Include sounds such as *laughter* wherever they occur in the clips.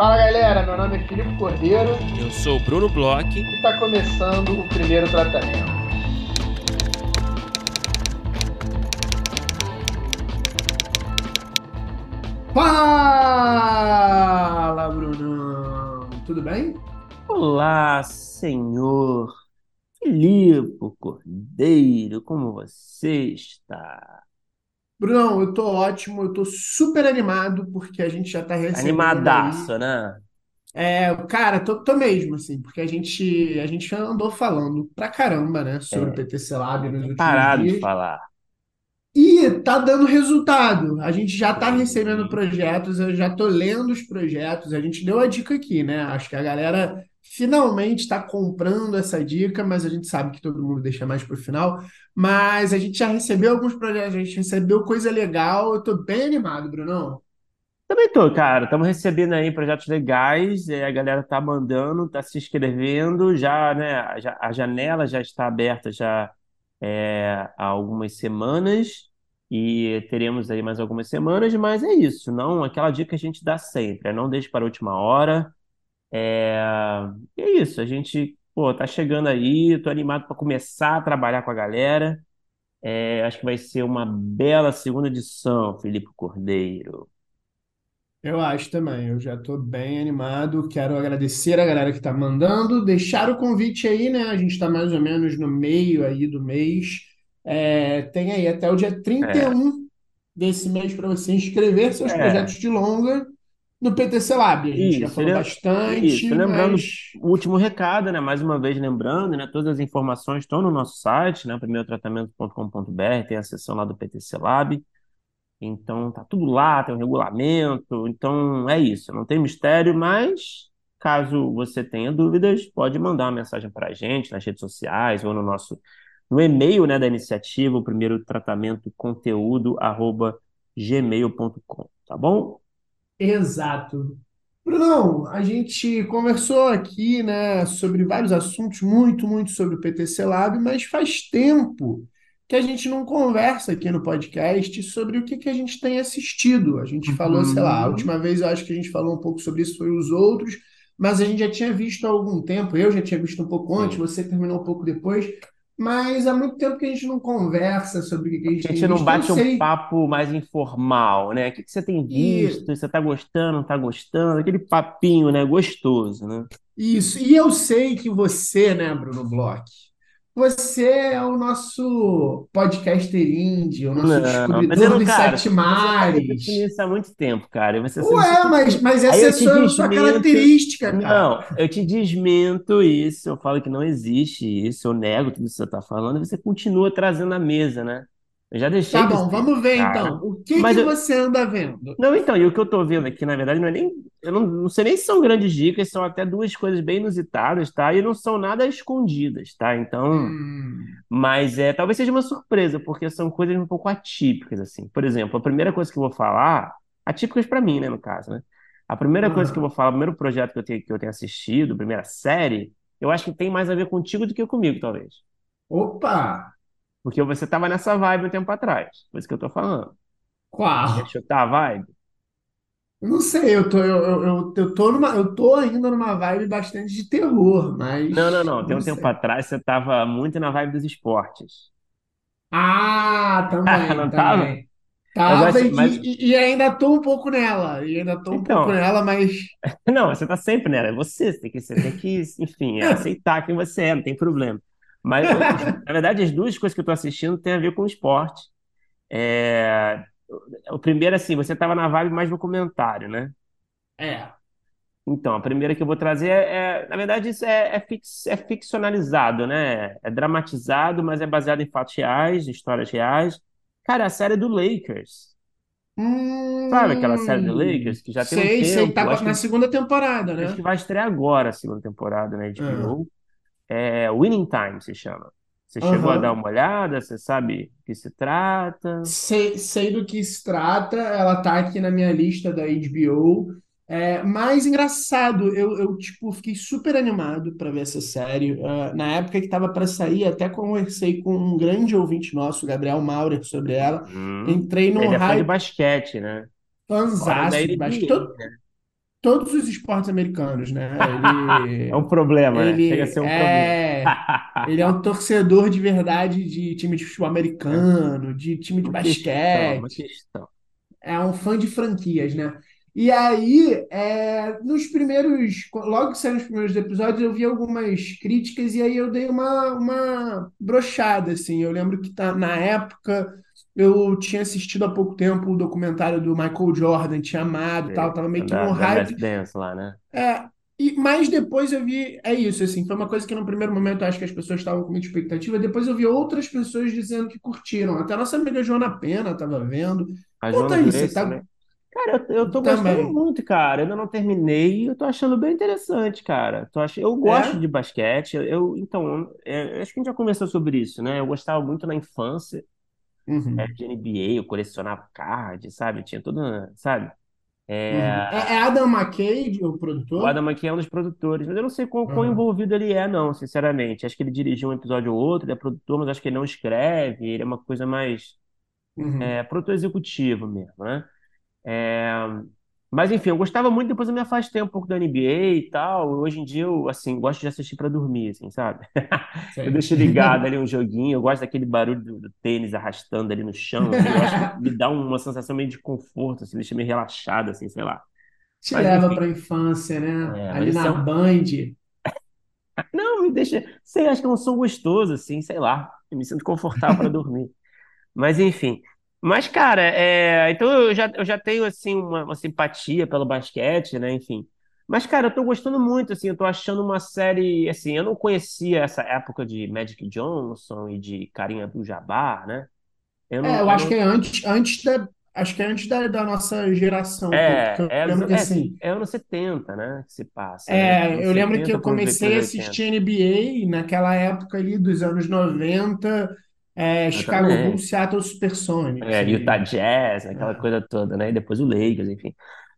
Fala galera, meu nome é Filipe Cordeiro Eu sou o Bruno Bloch. e está começando o primeiro tratamento. Fala, Brunão! Tudo bem? Olá, senhor Filipe Cordeiro, como você está? Brunão, eu tô ótimo, eu tô super animado porque a gente já tá recebendo Animadaço, aí. né? É, cara, tô, tô mesmo, assim, porque a gente, a gente andou falando pra caramba, né, sobre o É, PTC Lab nos últimos parado de dias. falar. E tá dando resultado. A gente já tá recebendo projetos, eu já tô lendo os projetos. A gente deu a dica aqui, né? Acho que a galera finalmente está comprando essa dica, mas a gente sabe que todo mundo deixa mais pro final. Mas a gente já recebeu alguns projetos, a gente recebeu coisa legal. Eu tô bem animado, Brunão. Também tô, cara. Estamos recebendo aí projetos legais, é, a galera tá mandando, tá se inscrevendo, já, né? a janela já está aberta já é, há algumas semanas e teremos aí mais algumas semanas, mas é isso, não aquela dica que a gente dá sempre, é não deixe para a última hora. É, e é isso, a gente, pô, tá chegando aí, tô animado para começar a trabalhar com a galera. É, acho que vai ser uma bela segunda edição, Felipe Cordeiro. Eu acho também, eu já estou bem animado. Quero agradecer a galera que está mandando, deixar o convite aí, né? A gente está mais ou menos no meio aí do mês. É, tem aí até o dia É, 31 desse mês para você inscrever seus é. projetos de longa no PTC Lab. A gente já Isso, falou ele- isso. bastante, Lembrando mas o último recado, né? Mais uma vez lembrando, né? Todas as informações estão no nosso site, né? primeirotratamento.com.br, tem a seção lá do PTC Lab. Então tá tudo lá, tem um regulamento. Então é isso, não tem mistério, mas caso você tenha dúvidas, pode mandar uma mensagem para a gente nas redes sociais ou no nosso no e-mail, né, da iniciativa, o primeiro tratamento conteúdo arroba gmail.com, tá bom? Exato. Brunão, a gente conversou aqui, né, sobre vários assuntos, muito, muito sobre o PTC Lab, mas faz tempo que a gente não conversa aqui no podcast sobre o que que a gente tem assistido. A gente falou, sei lá, a Uhum. última vez eu acho que a gente falou um pouco sobre isso foi os outros, mas a gente já tinha visto há algum tempo, eu já tinha visto um pouco antes, você terminou um pouco depois, mas há muito tempo que a gente não conversa sobre o que a gente A gente não bate um papo mais informal, né? O que que você tem visto? e Você tá gostando, não tá gostando? Aquele papinho, né? Gostoso, né? Isso, e eu sei que você, né, Bruno Bloch, você é o nosso podcaster indie, o nosso Não, descobridor dos cara, sete você tá mares. isso há muito tempo, cara. Você, Ué, sempre. mas, mas essa é sua, sua característica, cara. Não, eu te desmento isso, eu falo que não existe isso, eu nego tudo que você está falando, e você continua trazendo à mesa, né? Eu já deixei Tá de bom, ser vamos ver cara. então. O que que eu, você anda vendo? Não, então, e o que eu tô vendo aqui, na verdade, não é nem. Eu não, não sei nem se são grandes dicas, são até duas coisas bem inusitadas, tá? E não são nada escondidas, tá? Então. Hum, Mas é, talvez seja uma surpresa, porque são coisas um pouco atípicas, assim. Por exemplo, a primeira coisa que eu vou falar, atípicas pra mim, né, no caso, né? A primeira coisa que eu vou falar, o primeiro projeto que eu tenho, que eu tenho assistido, a primeira série, eu acho que tem mais a ver contigo do que comigo, talvez. Opa, Porque você tava nessa vibe um tempo atrás, por isso que eu tô falando. Quer qual? chutar a vibe? Não sei, eu tô, eu, eu, eu, eu tô numa, eu tô ainda numa vibe bastante de terror, Não, não, mas não. Tem não um tempo sei. atrás você tava muito na vibe dos esportes. Ah, também, *laughs* Não tava? também. Mas eu Tava acho, e, mas e, e ainda tô um pouco nela, e ainda tô um pouco então, nela, mas *laughs* não, você tá sempre nela, é você, você tem que, você tem que, enfim, *laughs* é aceitar quem você é, não tem problema. Mas, *laughs* na verdade, as duas coisas que eu tô assistindo têm a ver com esporte. É, o primeiro, assim, você tava na vibe mais documentário, né? é. Então, a primeira que eu vou trazer é, é- na verdade, isso é, é, fix- é ficcionalizado, né? É dramatizado, mas é baseado em fatos reais, histórias reais. Cara, a série do Lakers. Sabe aquela série do Hum, Lakers que já tem um sei, sei, tempo? tá na que, segunda temporada, acho que né? vai estrear agora a segunda temporada na Ah, HBO. É Winning Time se chama. Você chegou a dar uma olhada? Você sabe do que se trata? Sei, sei do que se trata, ela tá aqui na minha lista da HBO. É, mas engraçado, eu, eu tipo, fiquei super animado para ver essa série. Ah, na época que estava para sair, até conversei com um grande ouvinte nosso, Gabriel Maurer, sobre ela. Uhum. Entrei num Ele é fã de basquete, né? Fanzaço de basquete. NBA, né? Todos os esportes americanos, né? *laughs* É Ele, um problema, né? Chega a ele ser um problema. é, ele é um torcedor de verdade de time de futebol É americano, de time de uma questão, uma basquete. questão. É um fã de franquias, né? E aí, é, nos primeiros, logo que saíram os primeiros episódios, eu vi algumas críticas e aí eu dei uma, uma brochada, assim. Eu lembro que tá, na época eu tinha assistido há pouco tempo o documentário do Michael Jordan, tinha amado, e tal, É, tava meio que Da, no da hype. Dance lá, né? É, e, mas depois eu vi, é isso, assim, foi uma coisa que no primeiro momento eu acho que as pessoas estavam com muita expectativa, depois eu vi outras pessoas dizendo que curtiram, até a nossa amiga Joana Pena estava vendo. A Conta Joana aí, você tá também. Cara, eu, eu tô gostando também, muito, cara. Eu ainda não terminei eu tô achando bem interessante, cara. Tô ach... Eu gosto é? de basquete. Eu, eu- então, é, acho que a gente já conversou sobre isso, né? Eu gostava muito na infância, é, Uhum, de NBA, eu colecionava card, sabe? Tinha tudo, sabe? uhum. É, É, é Adam McKay, o O produtor? Adam McKay é um dos produtores, mas eu não sei quão, quão Uhum, envolvido ele é, não, sinceramente. Acho que ele dirigiu um episódio ou outro, ele é produtor, mas acho que ele não escreve, ele é uma coisa mais uhum. é, produtor executivo mesmo, né? É, mas enfim, eu gostava muito, depois eu me afastei um pouco da NBA e tal. Hoje em dia eu, assim, gosto de assistir para dormir, assim, sabe? *laughs* Eu deixo ligado ali *laughs* um joguinho, eu gosto daquele barulho do, do tênis arrastando ali no chão, assim, eu acho que *laughs* me dá uma sensação meio de conforto, assim, deixa meio relaxado, assim, sei lá. Te Mas leva para a infância, né? é, Ali na é um Band. Não, me deixa. Sei, acho que é um som gostoso, assim, sei lá. Eu me sinto confortável para dormir. Mas enfim. Mas, cara, é... então eu já, eu já tenho, assim, uma, uma simpatia pelo basquete, né? Enfim. Mas, cara, eu tô gostando muito, assim, eu tô achando uma série, assim, eu não conhecia essa época de Magic Johnson e de Kareem Abdul-Jabbar, né? Eu É, não, eu eu acho que não... é antes, antes da, acho que é antes da, da nossa geração É, eu é, lembro que é, assim, é anos 70, né? Que se passa, né? é, eu lembro que 70 eu comecei a 80. assistir NBA naquela época ali dos anos 90, é, Chicago. Bulls, Seattle Supersonics É, Utah ali. Jazz, aquela É. coisa toda, né? E depois o Lakers, enfim.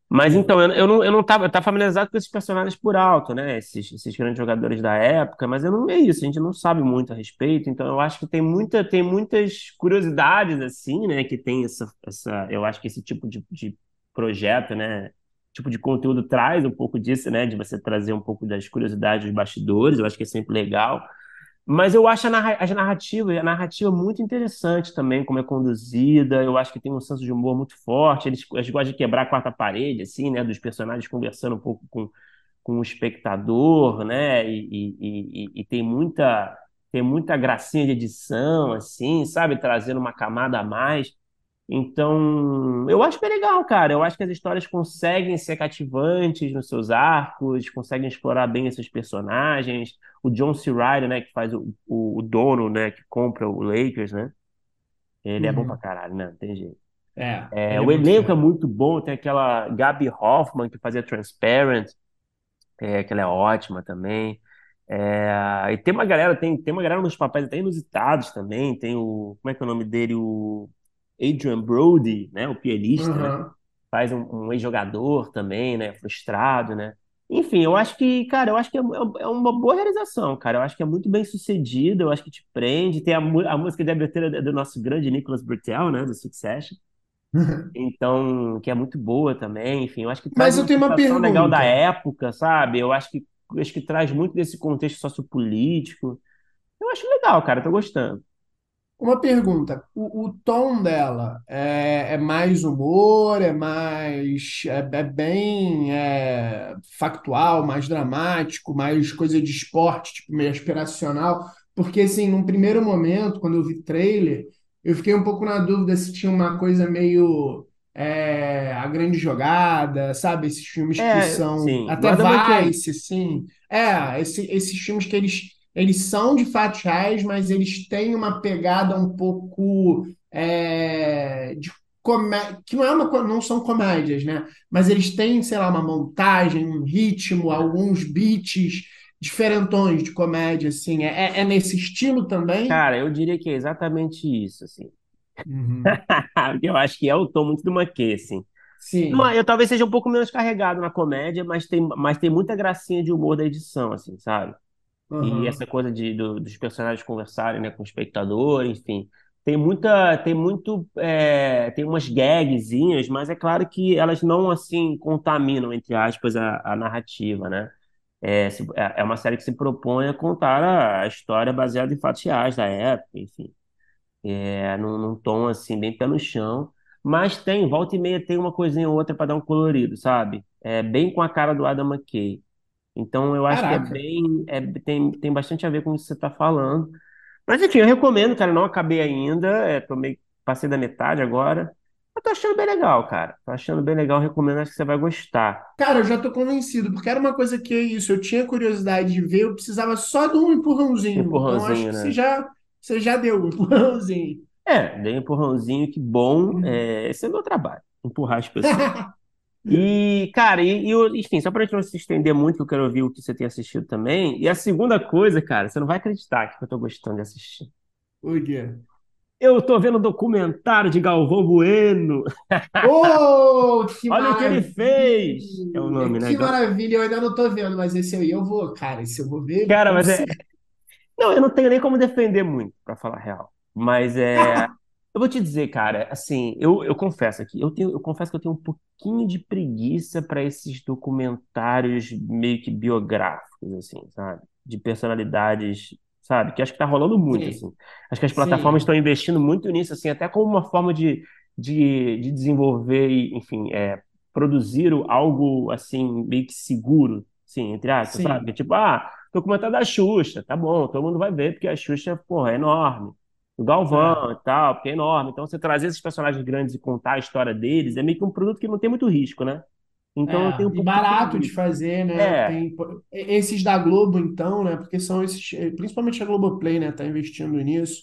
Mas então, eu, eu não, eu não tava, eu tava familiarizado com esses personagens por alto, né? Esses, esses grandes jogadores da época, mas eu não é isso, a gente não sabe muito a respeito, então eu acho que tem muita, tem muitas curiosidades, assim, né? Que tem essa, essa, eu acho que esse tipo de, de projeto, né? Tipo de conteúdo traz um pouco disso, né? De você trazer um pouco das curiosidades dos bastidores, eu acho que é sempre legal. Mas eu acho a as narrativas, a narrativa muito interessante também, como é conduzida. Eu acho que tem um senso de humor muito forte. Eles, eles gostam de quebrar a quarta parede, assim, né? Dos personagens conversando um pouco com, com o espectador, né? E, e, e, e tem muita, tem muita gracinha de edição, assim, sabe? Trazendo uma camada a mais. Então, eu acho que é legal, cara. Eu acho que as histórias conseguem ser cativantes nos seus arcos, conseguem explorar bem esses personagens. O John C. Reilly, né, que faz o, o, o dono, né, que compra o Lakers, né? Ele é bom pra Uhum. caralho, né? Não tem jeito. É, É, é o elenco é fera. muito bom. Tem aquela Gabi Hoffmann, que fazia Transparent, é, que ela é ótima também. É, e tem uma galera, tem, tem uma galera nos papéis até inusitados também. Tem o, como é que é o nome dele? O Adrian Brody, né? O pianista, né? Uhum. Faz um, um ex-jogador também, né? Frustrado, né? Enfim, eu acho que, cara, eu acho que é, é uma boa realização, cara. Eu acho que é muito bem sucedido, eu acho que te prende. Tem a, a música de abertura do nosso grande Nicholas Britell, né? Do Succession. *laughs* Então, que é muito boa também. Enfim, eu acho que traz Mas eu tenho uma sensação legal da pergunta. época, sabe? Eu acho que, acho que traz muito desse contexto sociopolítico. Eu acho legal, cara. Tô gostando. Uma pergunta, o, o tom dela é, é mais humor, é mais, é, é bem é, factual, mais dramático, mais coisa de esporte, tipo meio aspiracional? Porque, assim, num primeiro momento, quando eu vi trailer, eu fiquei um pouco na dúvida se tinha uma coisa meio é, A Grande Jogada, sabe? Esses filmes que É, são, sim. Até Adam McKay. Vice, assim. É, esse- esses filmes que eles eles são de fatos reais, mas eles têm uma pegada um pouco é, de comédia, que não é uma, não são comédias, né? Mas eles têm, sei lá, uma montagem, um ritmo, alguns beats diferentões de comédia, assim. É, é é nesse estilo também? Cara, eu diria que é exatamente isso, assim. Uhum. *laughs* Eu acho que é o tom muito do McKay, assim. Sim. eu talvez seja um pouco menos carregado na comédia, mas tem, mas tem muita gracinha de humor da edição, assim, sabe? E essa coisa de, do- dos personagens conversarem, né, com o espectador, enfim. tem muita, tem muito, é, tem umas gagzinhas, mas é claro que elas não assim contaminam, entre aspas, a, a narrativa, né? É, se- é é uma série que se propõe a contar a, a história baseada em fatos reais da época, enfim, é, num, num tom assim bem pé no chão, mas tem, volta e meia tem uma coisinha ou outra para dar um colorido, sabe? É bem com a cara do Adam McKay. Então eu acho que é Caraca. bem, é, tem, tem bastante a ver com o que você está falando. Mas enfim, eu recomendo, cara. Não acabei ainda. É, tô meio, passei da metade agora. Eu tô achando bem legal, cara. Tô achando bem legal. Recomendo, acho que você vai gostar. Cara, eu já tô convencido, porque era uma coisa que é isso, eu tinha curiosidade de ver, eu precisava só de um empurrãozinho. Então, acho Empurrãozinho, que você né? já, você já deu o *laughs* empurrãozinho. É, dei um empurrãozinho, que bom. É, esse é meu trabalho, empurrar as pessoas. *laughs* E, cara, e, e o- enfim, só pra gente não se estender muito, que eu quero ouvir o que você tem assistido também. E a segunda coisa, cara, você não vai acreditar que eu tô gostando de assistir. O quê? Eu tô vendo um documentário de Galvão Bueno. *laughs* Oh, que Olha o que ele fez! É o nome, né? Que maravilha! Eu ainda não tô vendo, mas esse aí eu vou, cara, esse eu vou ver Cara, com mas é. *laughs* Não, eu não tenho nem como defender muito, pra falar a real. Mas é, *laughs* eu vou te dizer, cara, assim, eu, eu confesso aqui, eu tenho, eu confesso que eu tenho um pouquinho de preguiça para esses documentários meio que biográficos, assim, sabe? De personalidades, sabe? Que acho que tá rolando muito, Sim, assim. Acho que as plataformas sim, estão investindo muito nisso, assim, até como uma forma de, de, de desenvolver e, enfim, é, produzir algo, assim, meio que seguro, assim, entre aspas, sabe? sim. Tipo, ah. Documentário da Xuxa, tá bom, todo mundo vai ver, porque a Xuxa, porra, é enorme. O É, Galvão e tal, porque é enorme. Então, você trazer esses personagens grandes e contar a história deles é meio que um produto que não tem muito risco, né? Então, eu tenho um é. Pouco barato de fazer, né? É, Tem esses da Globo, então, né? Porque são esses, eh, principalmente a Globoplay, né? Tá investindo nisso.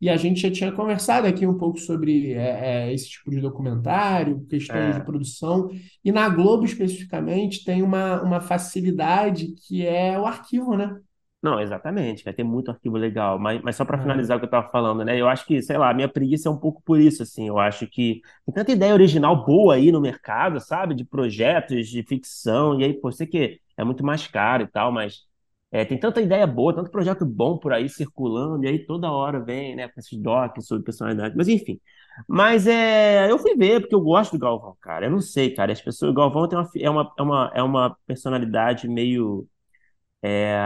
E a gente já tinha conversado aqui um pouco sobre é, é, esse tipo de documentário, questões de é. produção. E na Globo, especificamente, tem uma, uma facilidade que é o arquivo, né? Não, exatamente, vai ter muito arquivo legal, mas, mas só para finalizar o que eu estava falando, né? Eu acho que, sei lá, a minha preguiça é um pouco por isso, assim. Eu acho que tem tanta ideia original boa aí no mercado, sabe? De projetos, de ficção, e aí, pô, sei que é muito mais caro e tal, mas é, tem tanta ideia boa, tanto projeto bom por aí circulando, e aí toda hora vem, né, com esses docs sobre personalidade, mas enfim. Mas é, eu fui ver, porque eu gosto do Galvão, cara. Eu não sei, cara, as pessoas, o Galvão tem uma, é uma, é uma, é uma personalidade meio é,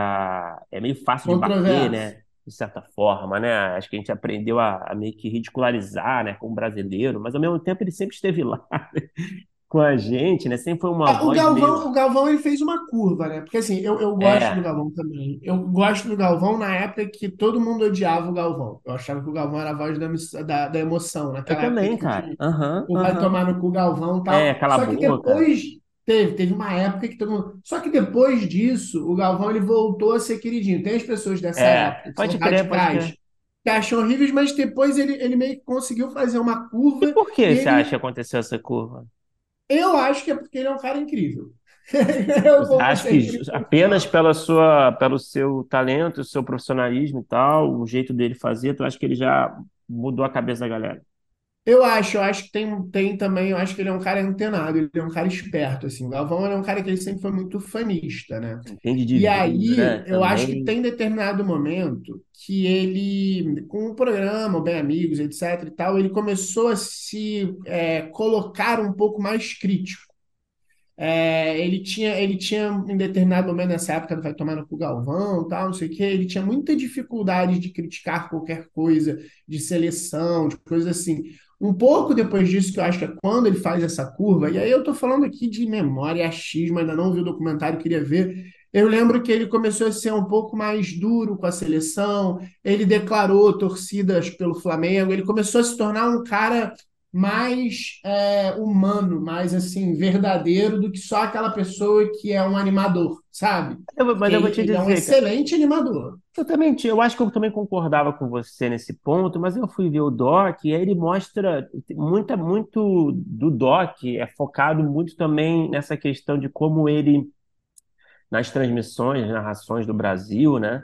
é meio fácil de bater, né? De certa forma, né? Acho que a gente aprendeu a, a meio que ridicularizar, né? Como brasileiro, mas ao mesmo tempo ele sempre esteve lá *laughs* com a gente, né? Sempre foi uma É, o voz meio. Galvão, o Galvão ele fez uma curva, né? Porque assim, eu, eu gosto do É, Galvão também. Eu gosto do Galvão na época que todo mundo odiava o Galvão. Eu achava que o Galvão era a voz da, da, da emoção, eu naquela época também, cara. Aham, o Vai aham. Tomar no Cu Galvão e É, tal. cala a Só que boca. depois teve, teve uma época que todo mundo. Só que depois disso, o Galvão ele voltou a ser queridinho. Tem as pessoas dessa É, época que são pode crer, radicais, crer. que acham horríveis, mas depois ele, ele meio que conseguiu fazer uma E curva por e que você acha que ele. aconteceu essa curva? Eu acho que é porque ele é um cara incrível. *laughs* Ser que aquele apenas pela sua, pelo seu talento, o seu profissionalismo e tal, o jeito dele fazer, tu acha que ele já mudou a cabeça da galera? Eu acho, eu acho que tem, tem também, eu acho que ele é um cara antenado, ele é um cara esperto, assim. O Galvão ele é um cara que ele sempre foi muito fanista, né? Entende de E vida, né? aí, eu acho que tem determinado momento que ele, com o programa, o Bem Amigos, etc e tal, ele começou a se é, colocar um pouco mais crítico. É, ele tinha, ele tinha, em determinado momento nessa época do Vai Tomar no Cu Galvão, tal, não sei o quê, ele tinha muita dificuldade de criticar qualquer coisa de seleção, de coisa assim. Um pouco depois disso, que eu acho que é quando ele faz essa curva, e aí eu tô falando aqui de memória, achismo, ainda não vi o documentário, queria ver. Eu lembro que ele começou a ser um pouco mais duro com a seleção, ele declarou torcidas pelo Flamengo, ele começou a se tornar um cara mais é, humano, mais assim, verdadeiro do que só aquela pessoa que é um animador, sabe? Eu mas eu vou te ele é um dizer, cara, excelente animador. ti- eu acho que eu também concordava com você nesse ponto, mas eu fui ver o doc e aí ele mostra muita, muito do doc é focado muito também nessa questão de como ele, nas transmissões, narrações do Brasil, né?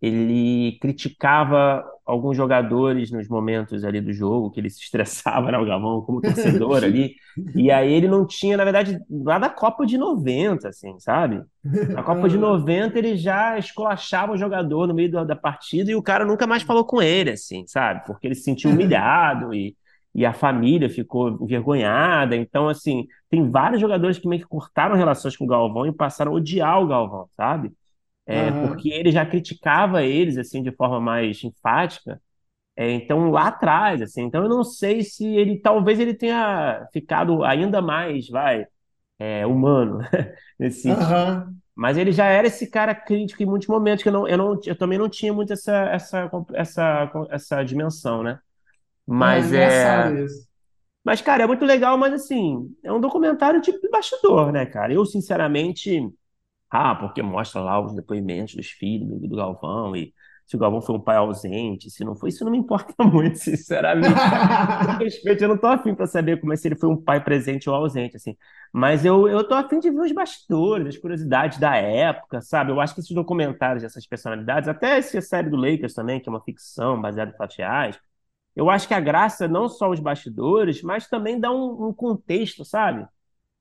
Ele criticava alguns jogadores nos momentos ali do jogo, que ele se estressava, né, o Galvão, como torcedor ali. E aí ele não tinha, na verdade, lá da Copa de 90, assim, sabe? Na Copa de 90 ele já esculachava o jogador no meio da, da partida e o cara nunca mais falou com ele, assim, sabe? Porque ele se sentiu humilhado e, e a família ficou envergonhada. Então, assim, tem vários jogadores que meio que cortaram relações com o Galvão e passaram a odiar o Galvão, sabe? É, porque ele já criticava eles assim de forma mais enfática. É, então lá atrás, assim, então eu não sei se ele talvez ele tenha ficado ainda mais, vai, é, humano *laughs* nesse aham. Mas ele já era esse cara crítico em muitos momentos que eu não, eu não, eu também não tinha muito essa essa essa essa dimensão, né? Ah, Mas é, mas cara, é muito legal, mas assim, é um documentário tipo de bastidor, né, cara? Eu sinceramente ah, porque mostra lá os depoimentos dos filhos do, do Galvão e se o Galvão foi um pai ausente, se não foi, isso não me importa *laughs* muito, sinceramente, *laughs* respeito, eu não tô afim para saber como é se ele foi um pai presente ou ausente, assim. Mas eu, eu tô afim de ver os bastidores, as curiosidades da época, sabe? Eu acho que esses documentários dessas personalidades, até essa série do Lakers também, que é uma ficção baseada em fatos reais, eu acho que a graça é não só os bastidores, mas também dá um, um contexto, sabe?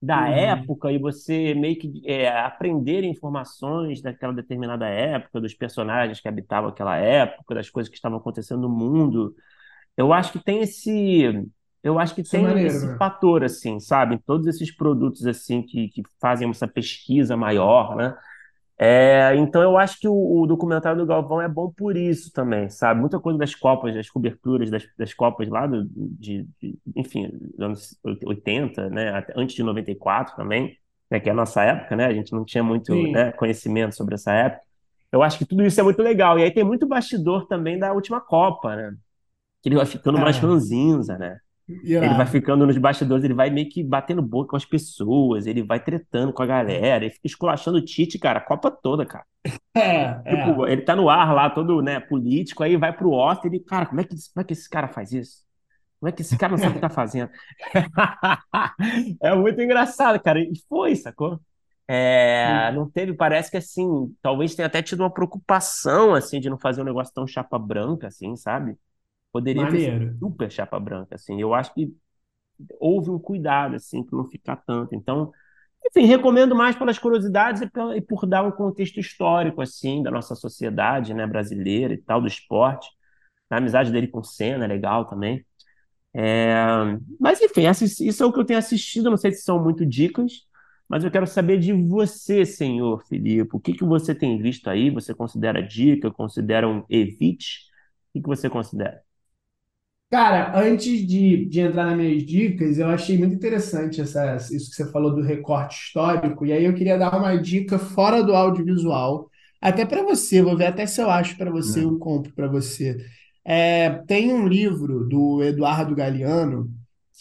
Da Uhum. época e você meio que é, aprender informações daquela determinada época, dos personagens que habitavam aquela época, das coisas que estavam acontecendo no mundo. Eu acho que tem esse, eu acho que Isso é tem maneiro, esse né? fator assim, sabe? Todos esses produtos assim que, que fazem essa pesquisa maior, né? É, então eu acho que o, o documentário do Galvão é bom por isso também, sabe? Muita coisa das Copas, das coberturas das, das Copas lá do, de, de- enfim, dos anos 80, né? Até antes de 94 também, né? Que é a nossa época, né? A gente não tinha muito, né, conhecimento sobre essa época. Eu acho que tudo isso é muito legal. E aí tem muito bastidor também da última Copa, né? Que ele vai ficando mais É, ranzinza, né? Ele vai ficando nos bastidores, ele vai meio que batendo boca com as pessoas, ele vai tretando com a galera, ele fica esculachando o Tite, cara, a Copa toda, cara. É, Tipo, é. ele tá no ar lá, todo, né, político, aí vai pro off, ele, cara, como é que, como é que esse cara faz isso? Como é que esse cara não sabe o que tá fazendo? *laughs* É muito engraçado, cara. E foi, sacou? É, não teve, parece que assim, talvez tenha até tido uma preocupação, assim, de não fazer um negócio tão chapa branca, assim, sabe? Poderia ter Maneiro. super chapa branca, assim. Eu acho que houve um cuidado, assim, para não ficar tanto. Então, enfim, recomendo mais pelas curiosidades e, pela- e por dar um contexto histórico, assim, da nossa sociedade, né, brasileira e tal, do esporte. A amizade dele com o Senna é legal também. É, Mas, enfim, isso é o que eu tenho assistido. Não sei se são muito dicas, mas eu quero saber de você, senhor Filipe. O que que você tem visto aí? Você considera dica? Considera um evite? O que que você considera? Cara, antes de, de entrar nas minhas dicas, eu achei muito interessante essa, isso que você falou do recorte histórico, e aí eu queria dar uma dica fora do audiovisual, até para você, vou ver até se eu acho para você, Hum, eu compro para você. É, tem um livro do Eduardo Galeano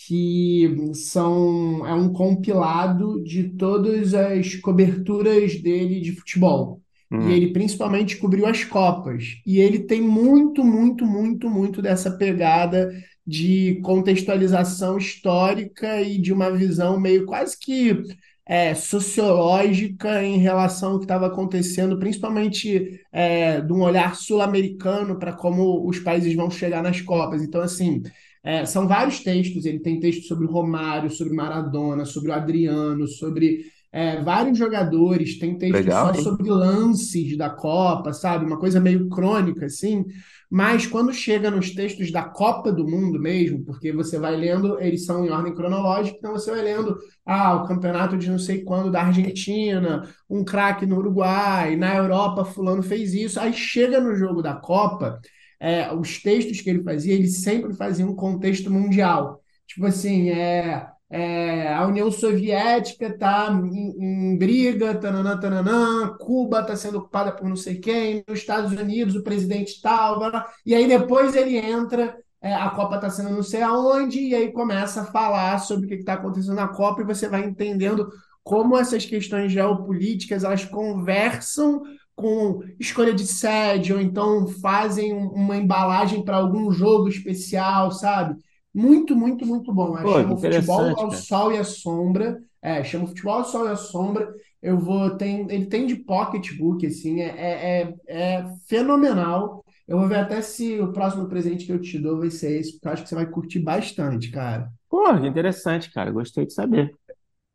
que são, é um compilado de todas as coberturas dele de futebol. E hum, ele principalmente cobriu as Copas. E ele tem muito, muito, muito, muito dessa pegada de contextualização histórica e de uma visão meio quase que é, sociológica em relação ao que estava acontecendo, principalmente é, de um olhar sul-americano para como os países vão chegar nas Copas. Então, assim, é, são vários textos. Ele tem texto sobre o Romário, sobre Maradona, sobre o Adriano, sobre é, vários jogadores, tem texto legal, só hein? sobre lances da Copa, sabe? Uma coisa meio crônica, assim. Mas quando chega nos textos da Copa do Mundo mesmo, porque você vai lendo, eles são em ordem cronológica, então você vai lendo, ah, o campeonato de não sei quando da Argentina, um craque no Uruguai, na Europa, fulano fez isso. Aí chega no jogo da Copa, é, os textos que ele fazia, ele sempre fazia um contexto mundial. Tipo assim, é, é, a União Soviética está em, em briga, tananã, tananã, Cuba está sendo ocupada por não sei quem, nos Estados Unidos o presidente tal, e aí depois ele entra, é, a Copa está sendo não sei aonde, e aí começa a falar sobre o que está acontecendo na Copa, e você vai entendendo como essas questões geopolíticas elas conversam com escolha de sede, ou então fazem um- uma embalagem para algum jogo especial, sabe? Muito, muito, muito bom. É, Pô, chama o Futebol ao. Sol e à Sombra. É, chama o Futebol ao Sol e à Sombra. Eu vou. Tem, ele tem de pocketbook, assim, é, é, é é fenomenal. Eu vou ver até se o próximo presente que eu te dou vai ser esse, porque eu acho que você vai curtir bastante, cara. Pô, que interessante, cara. Gostei de saber.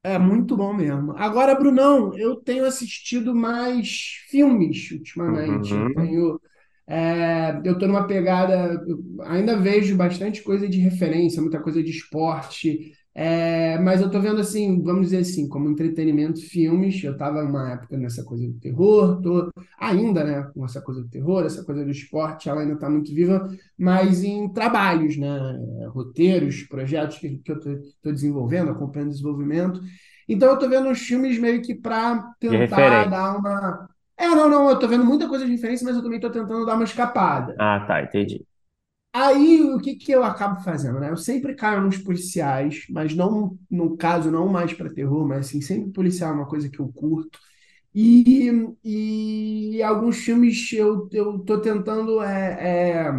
É muito bom mesmo. Agora, Brunão, eu tenho assistido mais filmes ultimamente. Eu Uhum. tenho, é, eu tô numa pegada, ainda vejo bastante coisa de referência, muita coisa de esporte, é, mas eu tô vendo assim, vamos dizer assim, como entretenimento, filmes. Eu tava numa época nessa coisa do terror, tô ainda, né, com essa coisa do terror, essa coisa do esporte, ela ainda tá muito viva, mas em trabalhos, né, roteiros, projetos que, que eu tô desenvolvendo, acompanhando o desenvolvimento. Então eu tô vendo uns filmes meio que para tentar dar uma. É, não, não, eu tô vendo muita coisa de referência, mas eu também tô tentando dar uma escapada. Ah, tá, entendi. Aí o que que eu acabo fazendo, né? Eu sempre caio nos policiais, mas não, no caso, não mais para terror, mas assim, sempre policial é uma coisa que eu curto. E, e alguns filmes eu, eu tô tentando é, é,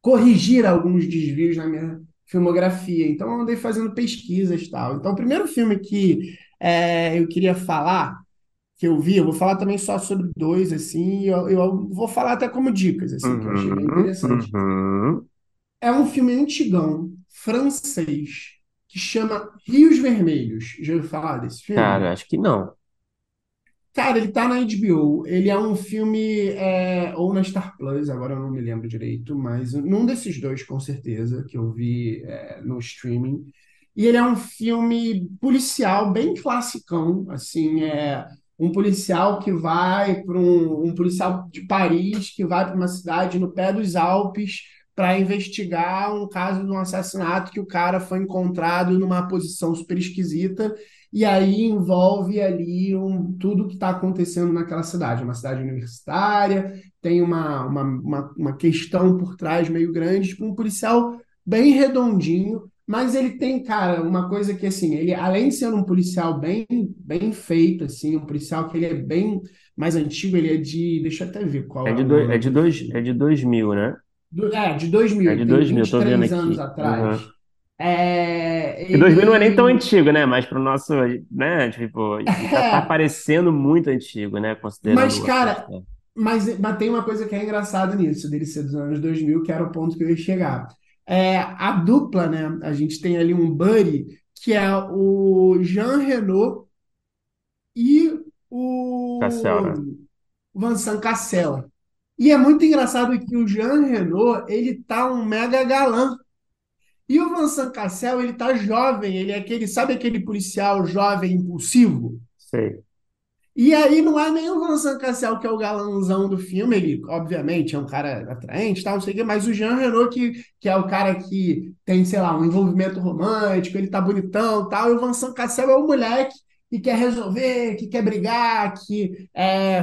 corrigir alguns desvios na minha filmografia. Então, eu andei fazendo pesquisas e tal. Então, o primeiro filme que é, eu queria falar, que eu vi, eu vou falar também só sobre dois, assim, eu, eu vou falar até como dicas, assim, que eu achei bem Uhum, interessante. uhum. É um filme antigão, francês, que chama Rios Vermelhos. Já ouviu falar desse filme? Cara, acho que não. Cara, ele tá na HBO. Ele é um filme, é, ou na Star Plus, agora eu não me lembro direito, mas num desses dois, com certeza, que eu vi, é, no streaming. E ele é um filme policial, bem classicão, assim, é um policial que vai para um, um policial de Paris que vai para uma cidade no pé dos Alpes para investigar um caso de um assassinato que o cara foi encontrado numa posição super esquisita e aí envolve ali um, tudo que está acontecendo naquela cidade. Uma cidade universitária, tem uma, uma, uma, uma questão por trás meio grande, tipo um policial bem redondinho, mas ele tem, cara, uma coisa que, assim, ele, além de ser um policial bem, bem feito, assim, um policial que ele é bem mais antigo, ele é de, deixa eu até ver É qual é de, o dois, é de, do dois, é de 2000, né? Do- é, de 2000, É de tem 2000, vinte e tô vendo três anos aqui. Uhum. atrás. É, E 2000 não é nem tão antigo, né? Mas pro nosso, né? Tipo, já tá *laughs* é, parecendo muito antigo, né? Mas, Considerando a cara, questão. mas, mas tem uma coisa que é engraçada nisso, dele ser dos anos 2000 que era o ponto que eu ia chegar. É, a dupla, né? A gente tem ali um buddy, que é o Jean Reno e Cassel, o né? Vincent Cassel. E é muito engraçado que o Jean Reno, ele tá um mega galã. E o Vincent Cassel, ele tá jovem, ele é aquele, sabe aquele policial jovem impulsivo? Sei. E aí não é nem o Vincent Cassel que é o galãozão do filme, ele obviamente é um cara atraente, tal, não sei o quê, mas o Jean Reno que, que é o cara que tem, sei lá, um envolvimento romântico, ele tá bonitão, tal, e o Vincent Cassel é o moleque que quer resolver, que quer brigar, que é,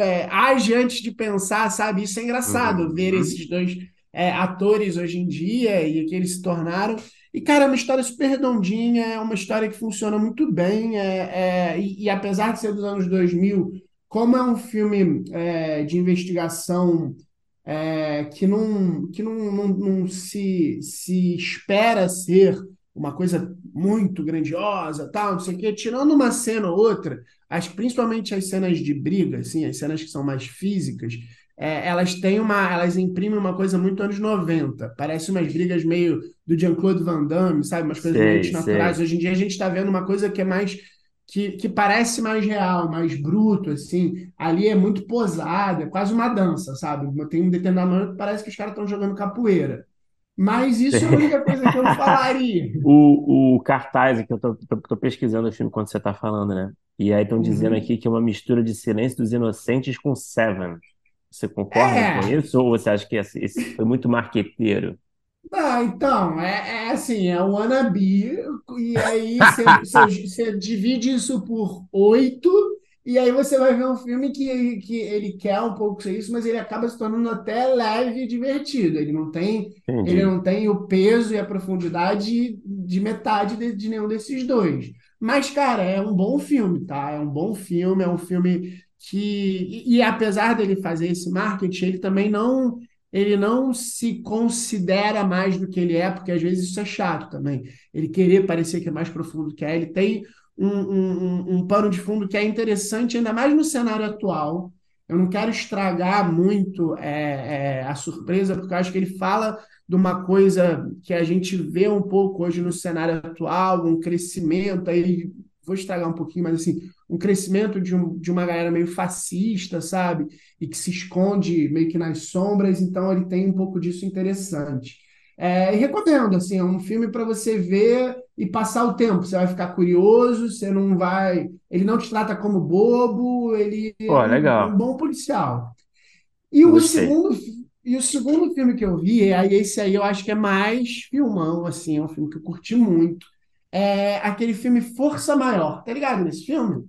é, age antes de pensar, sabe? Isso é engraçado ver Uhum. esses dois é, atores hoje em dia e que eles se tornaram. E, cara, é uma história super redondinha, é uma história que funciona muito bem, é, é, e, e apesar de ser dos anos 2000, como é um filme é, de investigação é, que não, que não, não, não se, se espera ser uma coisa muito grandiosa, tal, não sei o quê, tirando uma cena ou outra, as, principalmente as cenas de briga, assim, as cenas que são mais físicas, é, elas têm uma, elas imprimem uma coisa muito anos 90. Parece umas brigas meio do Jean-Claude Van Damme, sabe? Umas coisas Sei, antinaturais. sei. Hoje em dia a gente está vendo uma coisa que é mais que, que parece mais real, mais bruto, assim. Ali é muito posado, é quase uma dança, sabe? Tem um determinado momento que parece que os caras estão jogando capoeira. Mas isso é a única coisa que eu *laughs* falaria. O, o cartaz que eu tô, tô, tô pesquisando o filme quando você tá falando, né? E aí estão dizendo Uhum. aqui que é uma mistura de Silêncio dos Inocentes com Seven. Você concorda com É, isso? Ou você acha que esse, foi muito marqueteiro? Ah, então, é, é assim, é o wannabe, e aí *laughs* você divide isso por oito, e aí você vai ver um filme que, que ele quer um pouco ser isso, mas ele acaba se tornando até leve e divertido. Ele não tem, ele não tem o peso e a profundidade de metade de, de nenhum desses dois. Mas, cara, é um bom filme, tá? É um bom filme, é um filme que. E, e apesar dele fazer esse marketing, ele também não ele não se considera mais do que ele é, porque às vezes isso é chato também. Ele querer parecer que é mais profundo do que é. Ele tem um, um, um, pano de fundo que é interessante, ainda mais no cenário atual. eu não quero estragar muito é, é, a surpresa, porque eu acho que ele fala de uma coisa que a gente vê um pouco hoje no cenário atual, um crescimento, aí vou estragar um pouquinho, mas assim, um crescimento de, um, de uma galera meio fascista, sabe? E que se esconde meio que nas sombras, então ele tem um pouco disso interessante. É, e recomendo, assim, é um filme para você ver e passar o tempo. Você vai ficar curioso, você não vai. Ele não te trata como bobo, ele é um, bom policial. E o segundo, e o segundo filme que eu vi, aí esse aí eu acho que é mais filmão, assim, é um filme que eu curti muito. É aquele filme Força Maior. Tá ligado nesse filme?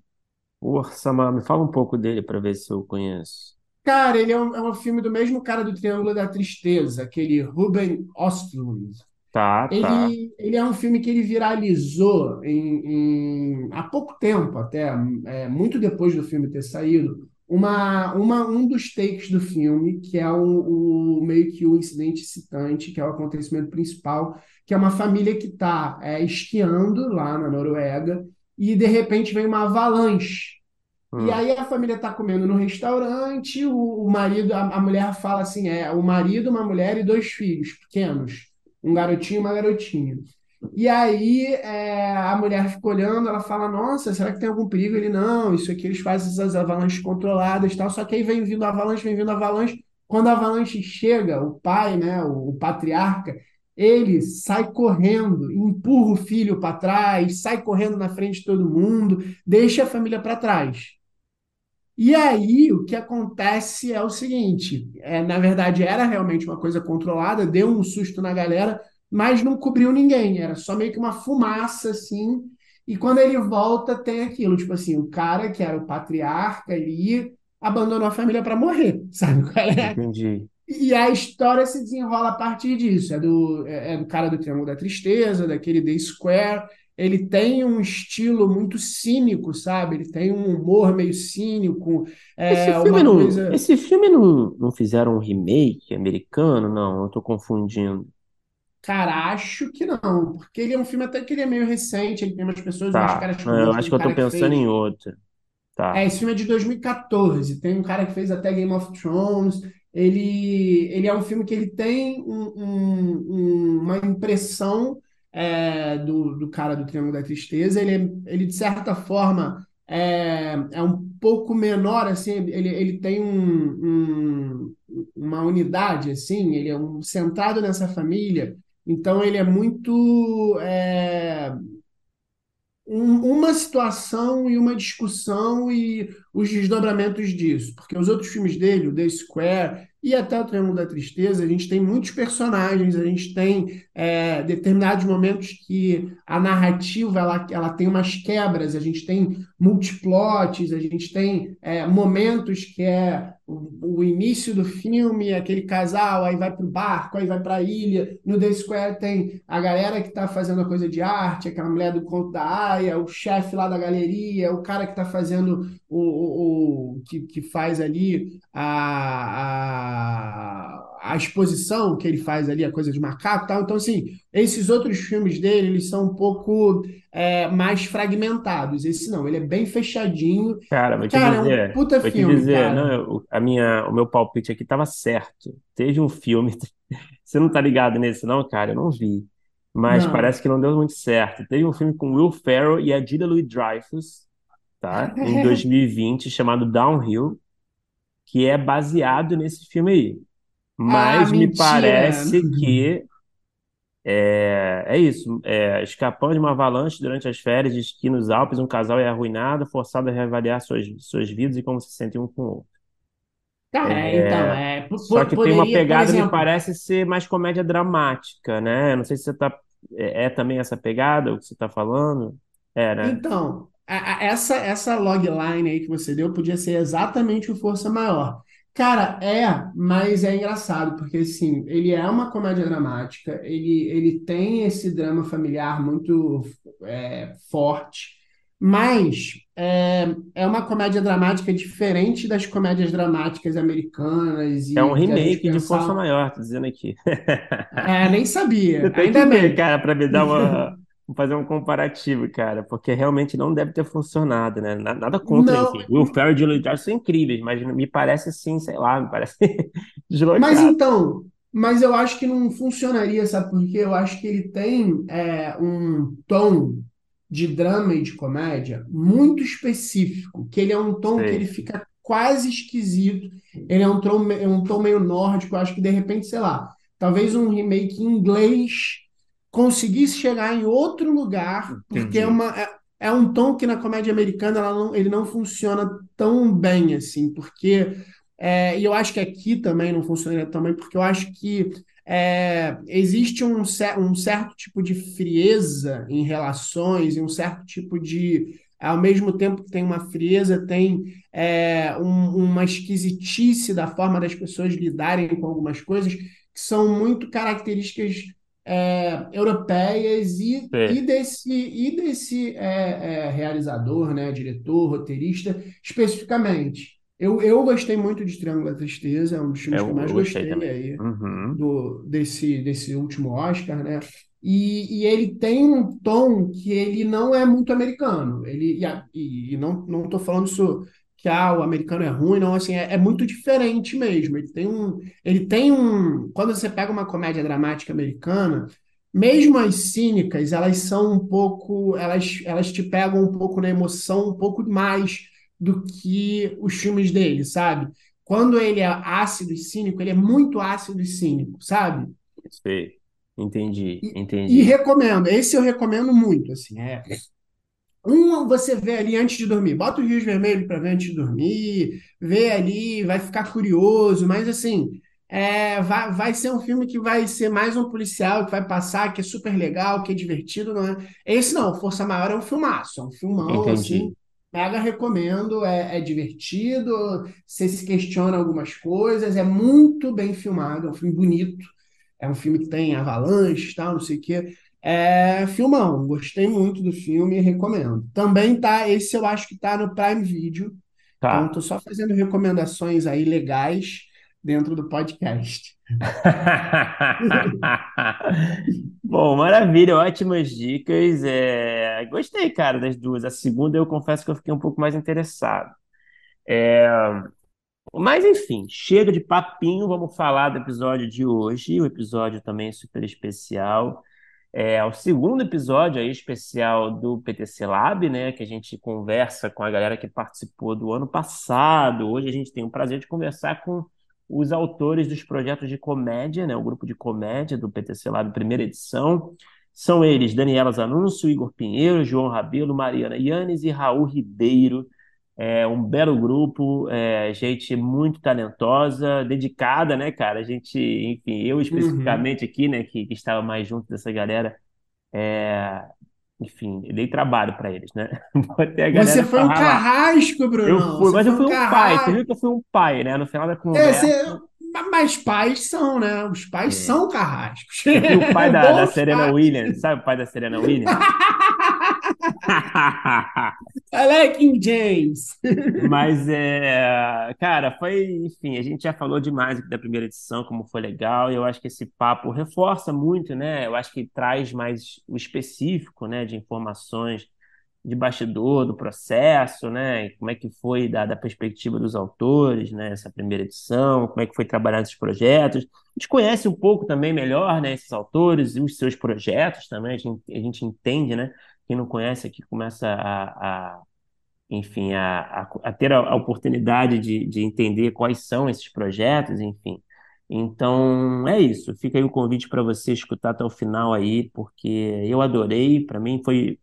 Ursa, Ma- me fala um pouco dele para ver se eu conheço. Cara, ele é um, é um filme do mesmo cara do Triângulo da Tristeza, aquele Ruben Östlund. Tá, tá. Ele, ele é um filme que ele viralizou em, em- há pouco tempo, até é, muito depois do filme ter saído, uma, uma, um dos takes do filme, que é o, o- meio que o incidente excitante, que é o acontecimento principal, que é uma família que está esquiando lá na Noruega e de repente vem uma avalanche. E Hum, aí a família está comendo no restaurante, o, o marido, a, a mulher fala assim, é o marido, uma mulher e dois filhos pequenos, um garotinho e uma garotinha. E aí é, a mulher fica olhando, ela fala, nossa, será que tem algum perigo? Ele, não, isso aqui eles fazem essas avalanches controladas e tal, só que aí vem vindo avalanche, vem vindo avalanche. Quando a avalanche chega, o pai, né, o, o patriarca, ele sai correndo, empurra o filho para trás, sai correndo na frente de todo mundo, deixa a família para trás. E aí, o que acontece é o seguinte: é, na verdade, era realmente uma coisa controlada, deu um susto na galera, mas não cobriu ninguém, era só meio que uma fumaça assim. E quando ele volta, tem aquilo, tipo assim, o cara que era o patriarca ali abandonou a família para morrer, *laughs* sabe? qual é? entendi. E a história se desenrola a partir disso. É do, é é do cara do Triângulo da Tristeza, daquele The Square. Ele tem um estilo muito cínico, sabe? Ele tem um humor meio cínico, Esse é filme uma não, coisa. esse filme não, não fizeram um remake americano? Não, eu tô confundindo. Cara, acho que não, porque ele é um filme até que ele é meio recente, ele tem umas pessoas, umas Tá, caras eu acho que eu tô pensando em outro. É, Tá. esse filme é de 2014. Tem um cara que fez até Game of Thrones. Ele, ele é um filme que ele tem um- um- um- uma impressão é, do, do cara do Triângulo da Tristeza. Ele, é- ele de certa forma, é, é um pouco menor, assim. Ele, ele tem um, um- uma unidade, assim. Ele é um, centrado nessa família. Então, ele é muito... é, um- uma situação e uma discussão e os desdobramentos disso. Porque os outros filmes dele, o The Square e até o Triângulo da Tristeza, a gente tem muitos personagens, a gente tem é, determinados momentos que a narrativa ela, ela tem umas quebras, a gente tem multiplots, a gente tem é, momentos que é o, início do filme, aquele casal, aí vai para o barco, aí vai para a ilha. No The Square tem a galera que está fazendo a coisa de arte, aquela mulher do conto da Aia, o chefe lá da galeria, o cara que está fazendo o, o, o que, que faz ali a, a exposição que ele faz ali, a coisa de macaco e tal. Então, assim, esses outros filmes dele, eles são um pouco é, mais fragmentados. Esse não, ele é bem fechadinho. Cara, vou te cara, é um dizer, puta vou te filme, dizer, não, cara. eu- a minha, o meu palpite aqui tava certo. Teve um filme, *laughs* você não tá ligado nesse não, cara? Eu não vi. Mas Não. parece que não deu muito certo. Teve um filme com Will Ferrell e a Julia Louis-Dreyfus, tá? *laughs* Em 2020, chamado Downhill, que é baseado nesse filme aí. Ah, Mas me mentira! parece que é, é isso. É, escapando de uma avalanche durante as férias de esqui nos Alpes, um casal é arruinado, forçado a reavaliar suas, suas vidas e como se sentem um com o outro. Cara, é, então, é, po- Só po- que tem uma poderia, por pegada, me exemplo, parece ser mais comédia dramática, né? Eu Não sei se você tá. É, é também essa pegada o que você está falando? É, né? Então, a- a- essa, essa logline aí que você deu podia ser exatamente o Força Maior. Cara, é, mas é engraçado, porque assim, ele é uma comédia dramática, ele, ele tem esse drama familiar muito é, forte, mas é, é uma comédia dramática diferente das comédias dramáticas americanas É um e que a gente remake de Força. Maior, tô dizendo aqui. É, nem sabia, *laughs* tem que ainda ver, bem. cara, para me dar uma. Vou fazer um comparativo, cara, porque realmente não deve ter funcionado, né? Na- Nada contra, Não, enfim. Will Ferrell e Julia Roberts são incríveis, mas me parece assim, sei lá, me parece *laughs* Mas deslocado. então, mas eu acho que não funcionaria, sabe por quê? Eu acho que ele tem é, um tom de drama e de comédia muito específico, que ele é um tom que ele fica quase esquisito. Ele é um tom, é um tom meio nórdico. Eu acho que de repente, sei lá, talvez um remake em inglês conseguisse chegar em outro lugar, porque é entendi. uma é, é um tom que na comédia americana ela não- ele não funciona tão bem assim, porque é, e eu acho que aqui também não funcionaria tão bem, porque eu acho que é, existe um, um certo tipo de frieza em relações, e um certo tipo de. Ao mesmo tempo que tem uma frieza, tem é, um- uma esquisitice da forma das pessoas lidarem com algumas coisas que são muito características é, europeias e, e Sei. desse, e desse é, é, realizador, né, diretor, roteirista, especificamente. Eu, eu gostei muito de Triângulo da Tristeza, é um dos filmes que eu Eu, mais gostei gostei aí Uhum. do, desse, desse último Oscar, né? E, e ele tem um tom que ele não é muito americano. Ele, e, e- e não, não tô falando isso que ah, o americano é ruim, não, assim, é, é muito diferente mesmo. Ele tem um, ele tem um, quando você pega uma comédia dramática americana, mesmo as cínicas, elas são um pouco, elas, elas te pegam um pouco na emoção, um pouco mais do que os filmes dele, sabe? Quando ele é ácido e cínico, ele é muito ácido e cínico, sabe? Sei. Entendi, E, e entendi. recomendo, esse eu recomendo muito, assim, é. Um você vê ali antes de dormir, bota o Rios Vermelho para ver antes de dormir, vê ali, vai ficar curioso, mas assim, é, vai, vai ser um filme que vai ser mais um policial que vai passar, que é super legal, que é divertido, não é? Esse não, Força Maior é um filmaço, é um filmão, assim, Entendi. mega recomendo, é, é divertido, você se questiona algumas coisas, é muito bem filmado, é um filme bonito, é um filme que tem avalanche, tal, não sei o quê. É, filmão, gostei muito do filme e recomendo. Também tá, esse eu acho que tá no Prime Video, então tô Tá. só fazendo recomendações aí legais dentro do podcast. *laughs* Bom, maravilha, ótimas dicas. É, Gostei, cara, das duas. A segunda eu confesso que eu fiquei um pouco mais interessado. Mas enfim, chega de papinho, vamos falar do episódio de hoje. O episódio também é super especial. É o segundo episódio aí especial do PTC Lab, né? Que a gente conversa com a galera que participou do ano passado. Hoje a gente tem o prazer de conversar com os autores dos projetos de comédia, né? O grupo de comédia do PTC Lab, primeira edição. São eles Daniela Zanuncio, Igor Pinheiro, João Rabelo, Mariana Yanes e Raul Ribeiro. É um belo grupo, é, gente muito talentosa, dedicada, né, cara? A gente, enfim, eu Uhum. especificamente aqui, né, que, que estava mais junto dessa galera, é, enfim, eu dei trabalho para eles, né? *laughs* Você foi um carrasco, Eu Brunão. fui, Você mas eu fui um um pai, você viu que eu fui um pai, né? No final da É, conversa, você... Mas pais são, né? Os pais é, são carrascos. eu o pai *laughs* da, da Serena. Williams, sabe o pai da Serena Williams? *laughs* *laughs* King James. *laughs* Mas é, cara, foi, enfim, a gente já falou demais da primeira edição, como foi legal, e eu acho que esse papo reforça muito, né? Eu acho que traz mais o específico, né, de informações de bastidor do processo, né? Como é que foi da, da perspectiva dos autores, né? Essa primeira edição, como é que foi trabalhar esses projetos. A gente conhece um pouco também melhor, né? Esses autores e os seus projetos também. A gente, a gente entende, né? Quem não conhece aqui começa a, a enfim, a, a, a ter a, oportunidade de, de entender quais são esses projetos, enfim. Então, é isso. Fica aí o convite para você escutar até o final aí, porque eu adorei. Para mim foi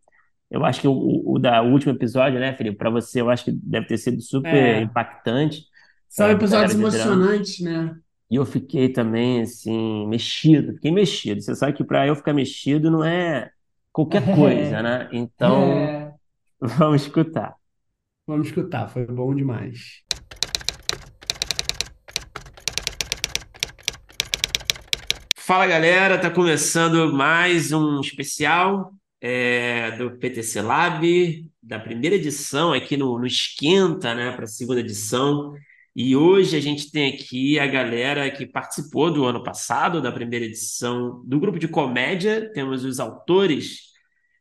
eu acho que o, o da o último episódio, né, Felipe? Para você, eu acho que deve ter sido super É, impactante, são é, da episódios emocionantes, né? E eu fiquei também, assim, mexido. Fiquei mexido. Você sabe que para eu ficar mexido não é qualquer *laughs* coisa, É, né? Então, é. *laughs* vamos escutar. Vamos escutar, foi bom demais. Fala galera, tá começando mais um especial é, do PTC Lab, da primeira edição aqui no, no Esquenta, né, para a segunda edição. E hoje a gente tem aqui a galera que participou do ano passado, da primeira edição do grupo de comédia. Temos os autores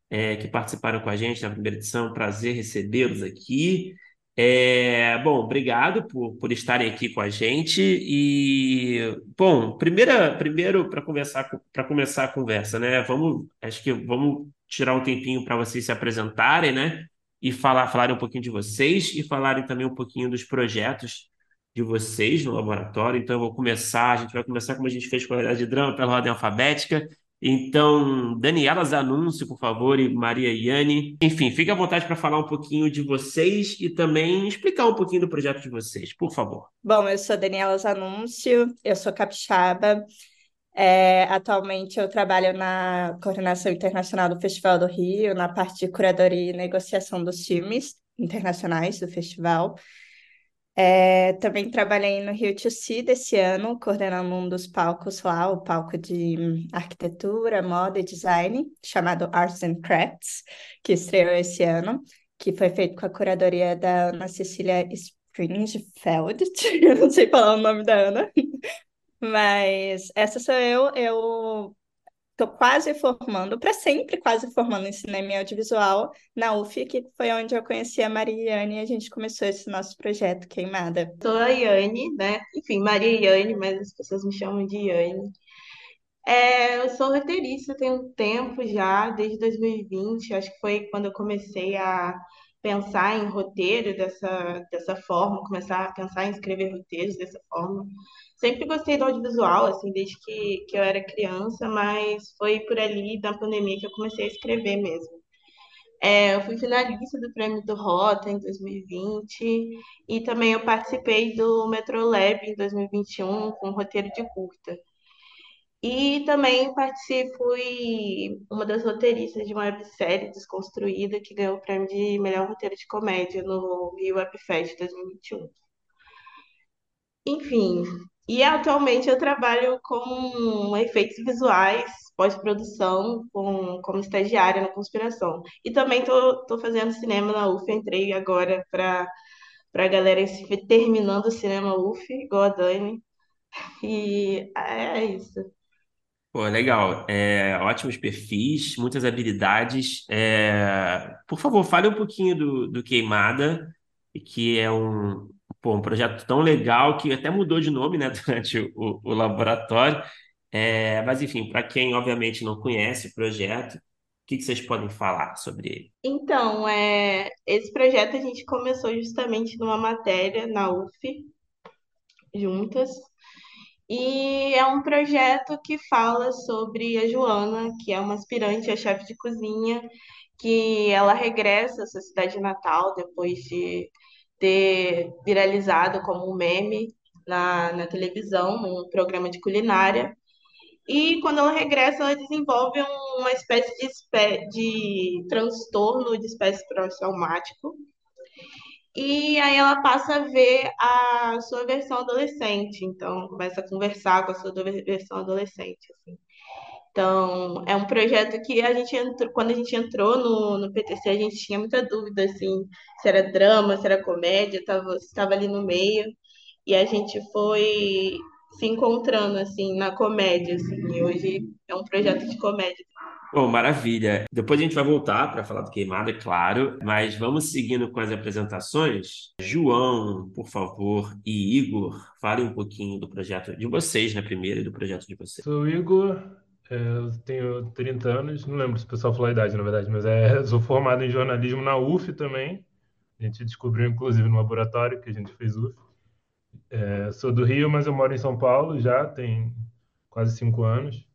é, que participaram com a gente na primeira edição. Prazer recebê-los aqui. É, bom, obrigado por, por estarem aqui com a gente. E, bom, primeira, primeiro, para para começar a conversa, né? Vamos, acho que vamos tirar um tempinho para vocês se apresentarem, né? E falar, falarem um pouquinho de vocês e falarem também um pouquinho dos projetos de vocês no laboratório. Então, eu vou começar, a gente vai começar como a gente fez com a realidade de drama, pela ordem alfabética. Então, Daniela Zanuncio, por favor, e Maria Iane. Enfim, fique à vontade para falar um pouquinho de vocês e também explicar um pouquinho do projeto de vocês, por favor. Bom, eu sou Daniela Zanuncio, eu sou capixaba. É, atualmente eu trabalho na coordenação internacional do Festival do Rio, na parte de curadoria e negociação dos filmes internacionais do festival. É, também trabalhei no Rio to See desse ano, coordenando um dos palcos lá, o palco de arquitetura, moda e design, chamado Arts and Crafts, que estreou esse ano, que foi feito com a curadoria da Ana Cecília Springfeld, *laughs* eu não sei falar o nome da Ana, *laughs* mas essa sou eu, eu Estou quase formando, para sempre quase formando em cinema e audiovisual na UF, que foi onde eu conheci a Mariane e a gente começou esse nosso projeto Queimada. Sou a Yane, né? Enfim, Maria Yane, mas as pessoas me chamam de Yane. É, eu sou roteirista tem um tempo já, desde 2020, acho que foi quando eu comecei a pensar em roteiro dessa, dessa forma, começar a pensar em escrever roteiros dessa forma. Sempre gostei do audiovisual, assim, desde que, que eu era criança, mas foi por ali, na pandemia, que eu comecei a escrever mesmo. É, eu fui finalista do Prêmio do Rota em 2020 e também eu participei do Metrolab em 2021 com roteiro de curta. E também fui uma das roteiristas de uma websérie desconstruída que ganhou o prêmio de melhor roteiro de comédia no Rio Webfest 2021. Enfim, e atualmente eu trabalho com efeitos visuais, pós-produção, com, como estagiária na Conspiração. E também estou fazendo cinema na UF, entrei agora para a galera terminando o cinema UF, igual a Dani. *laughs* E é isso. Pô, legal. É, ótimos perfis, muitas habilidades. É, por favor, fale um pouquinho do, do Queimada, que é um, pô, um projeto tão legal que até mudou de nome, né, *laughs* durante o, o laboratório. É, mas, enfim, para quem obviamente não conhece o projeto, o que, que vocês podem falar sobre ele? Então, é, esse projeto a gente começou justamente numa matéria na UF, juntas, e é um projeto que fala sobre a Joana, que é uma aspirante a chefe de cozinha, que ela regressa à sua cidade natal depois de ter viralizado como um meme na, na televisão, num programa de culinária. E quando ela regressa, ela desenvolve uma espécie de, espé de transtorno de espécie pós-traumático, e aí ela passa a ver a sua versão adolescente, então começa a conversar com a sua versão adolescente, assim. Então, é um projeto que a gente entrou, quando a gente entrou no, no PTC, a gente tinha muita dúvida, assim, se era drama, se era comédia, estava estava ali no meio, e a gente foi se encontrando, assim, na comédia, assim, e hoje é um projeto de comédia. Bom, maravilha. Depois a gente vai voltar para falar do Queimada, é claro, mas vamos seguindo com as apresentações. João, por favor, e Igor, falem um pouquinho do projeto de vocês, né, primeiro, e do projeto de vocês. Sou o Igor, eu tenho 30 anos, não lembro se o pessoal falou a idade, na verdade, mas é, *laughs* sou formado em jornalismo na UF também. A gente descobriu, inclusive, no laboratório que a gente fez UF. É, sou do Rio, mas eu moro em São Paulo já, tem quase cinco anos.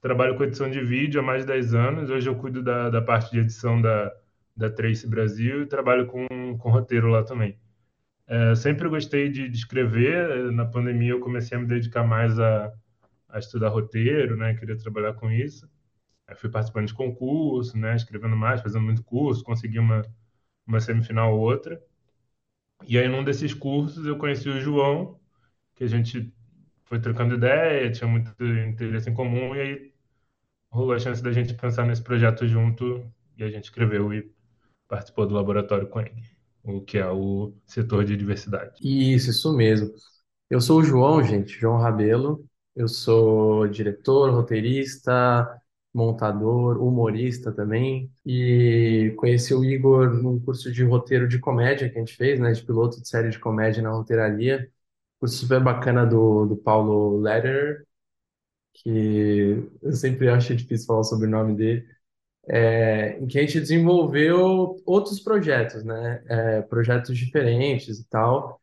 Trabalho com edição de vídeo há mais de 10 anos. Hoje eu cuido da, da parte de edição da, da Trace Brasil e trabalho com, com roteiro lá também. É, sempre gostei de, de, escrever. Na pandemia eu comecei a me dedicar mais a, a estudar roteiro, né? Queria trabalhar com isso. Aí fui participando de concurso, né? Escrevendo mais, fazendo muito curso, consegui uma, uma semifinal ou outra. E aí, num desses cursos, eu conheci o João, que a gente foi trocando ideia, tinha muito interesse em comum, e aí rolou a chance da gente pensar nesse projeto junto e a gente escreveu e participou do laboratório com ele, o que é o setor de diversidade. Isso, isso mesmo. Eu sou o João, gente, João Rabelo. Eu sou diretor, roteirista, montador, humorista também. E conheci o Igor num curso de roteiro de comédia que a gente fez, né, de piloto de série de comédia na roteiraria. Curso super bacana do, do Paulo Lederer, que eu sempre acho difícil falar sobre o nome dele, é, em que a gente desenvolveu outros projetos, né? É, projetos diferentes e tal.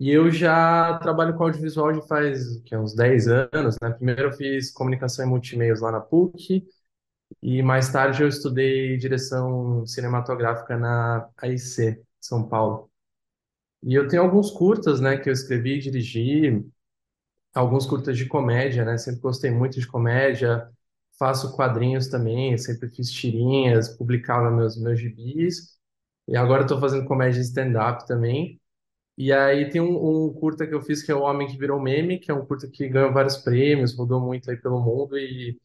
E eu já trabalho com audiovisual já faz que, uns 10 anos, né? Primeiro eu fiz comunicação e multimeios lá na PUC, e mais tarde eu estudei direção cinematográfica na AIC, São Paulo. E eu tenho alguns curtas, né, que eu escrevi e dirigi, alguns curtas de comédia, né? Sempre gostei muito de comédia, faço quadrinhos também, sempre fiz tirinhas, publicava meus, meus gibis, e agora estou fazendo comédia stand-up também. E aí tem um, um curta que eu fiz que é O Homem que Virou Meme, que é um curta que ganhou vários prêmios, rodou muito aí pelo mundo e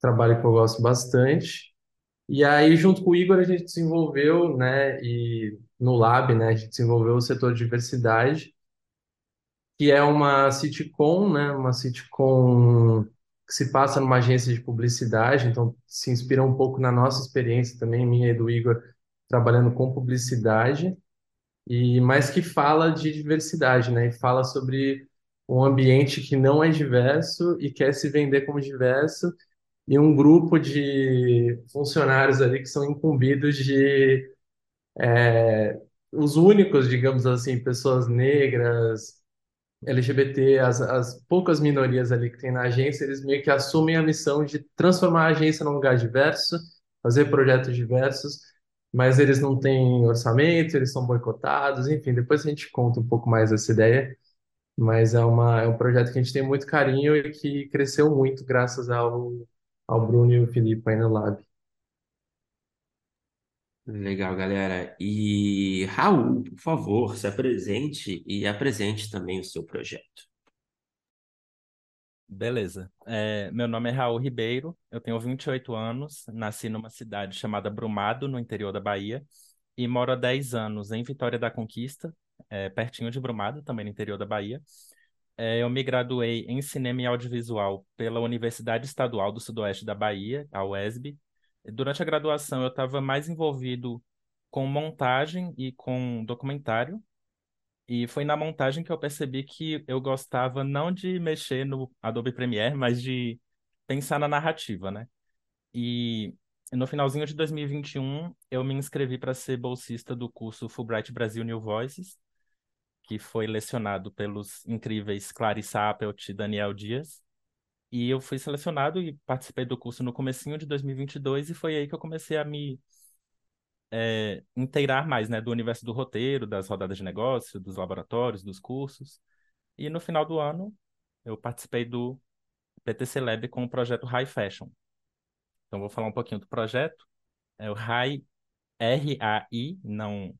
trabalho que eu gosto bastante. E aí, junto com o Igor, a gente desenvolveu, né, e no Lab, né, a gente desenvolveu o setor de diversidade, que é uma sitcom, né, uma sitcom que se passa numa agência de publicidade, então se inspira um pouco na nossa experiência também, minha e do Igor, trabalhando com publicidade, e mais que fala de diversidade, né, e fala sobre um ambiente que não é diverso e quer se vender como diverso, e um grupo de funcionários ali que são incumbidos de é, os únicos, digamos assim, pessoas negras, LGBT, as, as poucas minorias ali que tem na agência, eles meio que assumem a missão de transformar a agência num lugar diverso, fazer projetos diversos, mas eles não têm orçamento, eles são boicotados, enfim, depois a gente conta um pouco mais dessa ideia, mas é, uma, é um projeto que a gente tem muito carinho e que cresceu muito graças ao, ao Bruno e o Felipe aí no Lab. Legal, galera. E Raul, por favor, se apresente e apresente também o seu projeto. Beleza. É, meu nome é Raul Ribeiro, eu tenho 28 anos, nasci numa cidade chamada Brumado, no interior da Bahia, e moro há 10 anos em Vitória da Conquista, é, pertinho de Brumado, também no interior da Bahia. É, eu me graduei em Cinema e Audiovisual pela Universidade Estadual do Sudoeste da Bahia, a UESB. Durante a graduação, eu estava mais envolvido com montagem e com documentário, e foi na montagem que eu percebi que eu gostava não de mexer no Adobe Premiere, mas de pensar na narrativa, né? E no finalzinho de 2021, eu me inscrevi para ser bolsista do curso Fulbright Brasil New Voices, que foi lecionado pelos incríveis Clarissa Appelt e Daniel Dias. E eu fui selecionado e participei do curso no comecinho de 2022 e foi aí que eu comecei a me é, inteirar mais, né, do universo do roteiro, das rodadas de negócio, dos laboratórios, dos cursos. E no final do ano, eu participei do PTC Lab com o projeto High Fashion. Então, vou falar um pouquinho do projeto. É o High R-A-I, não,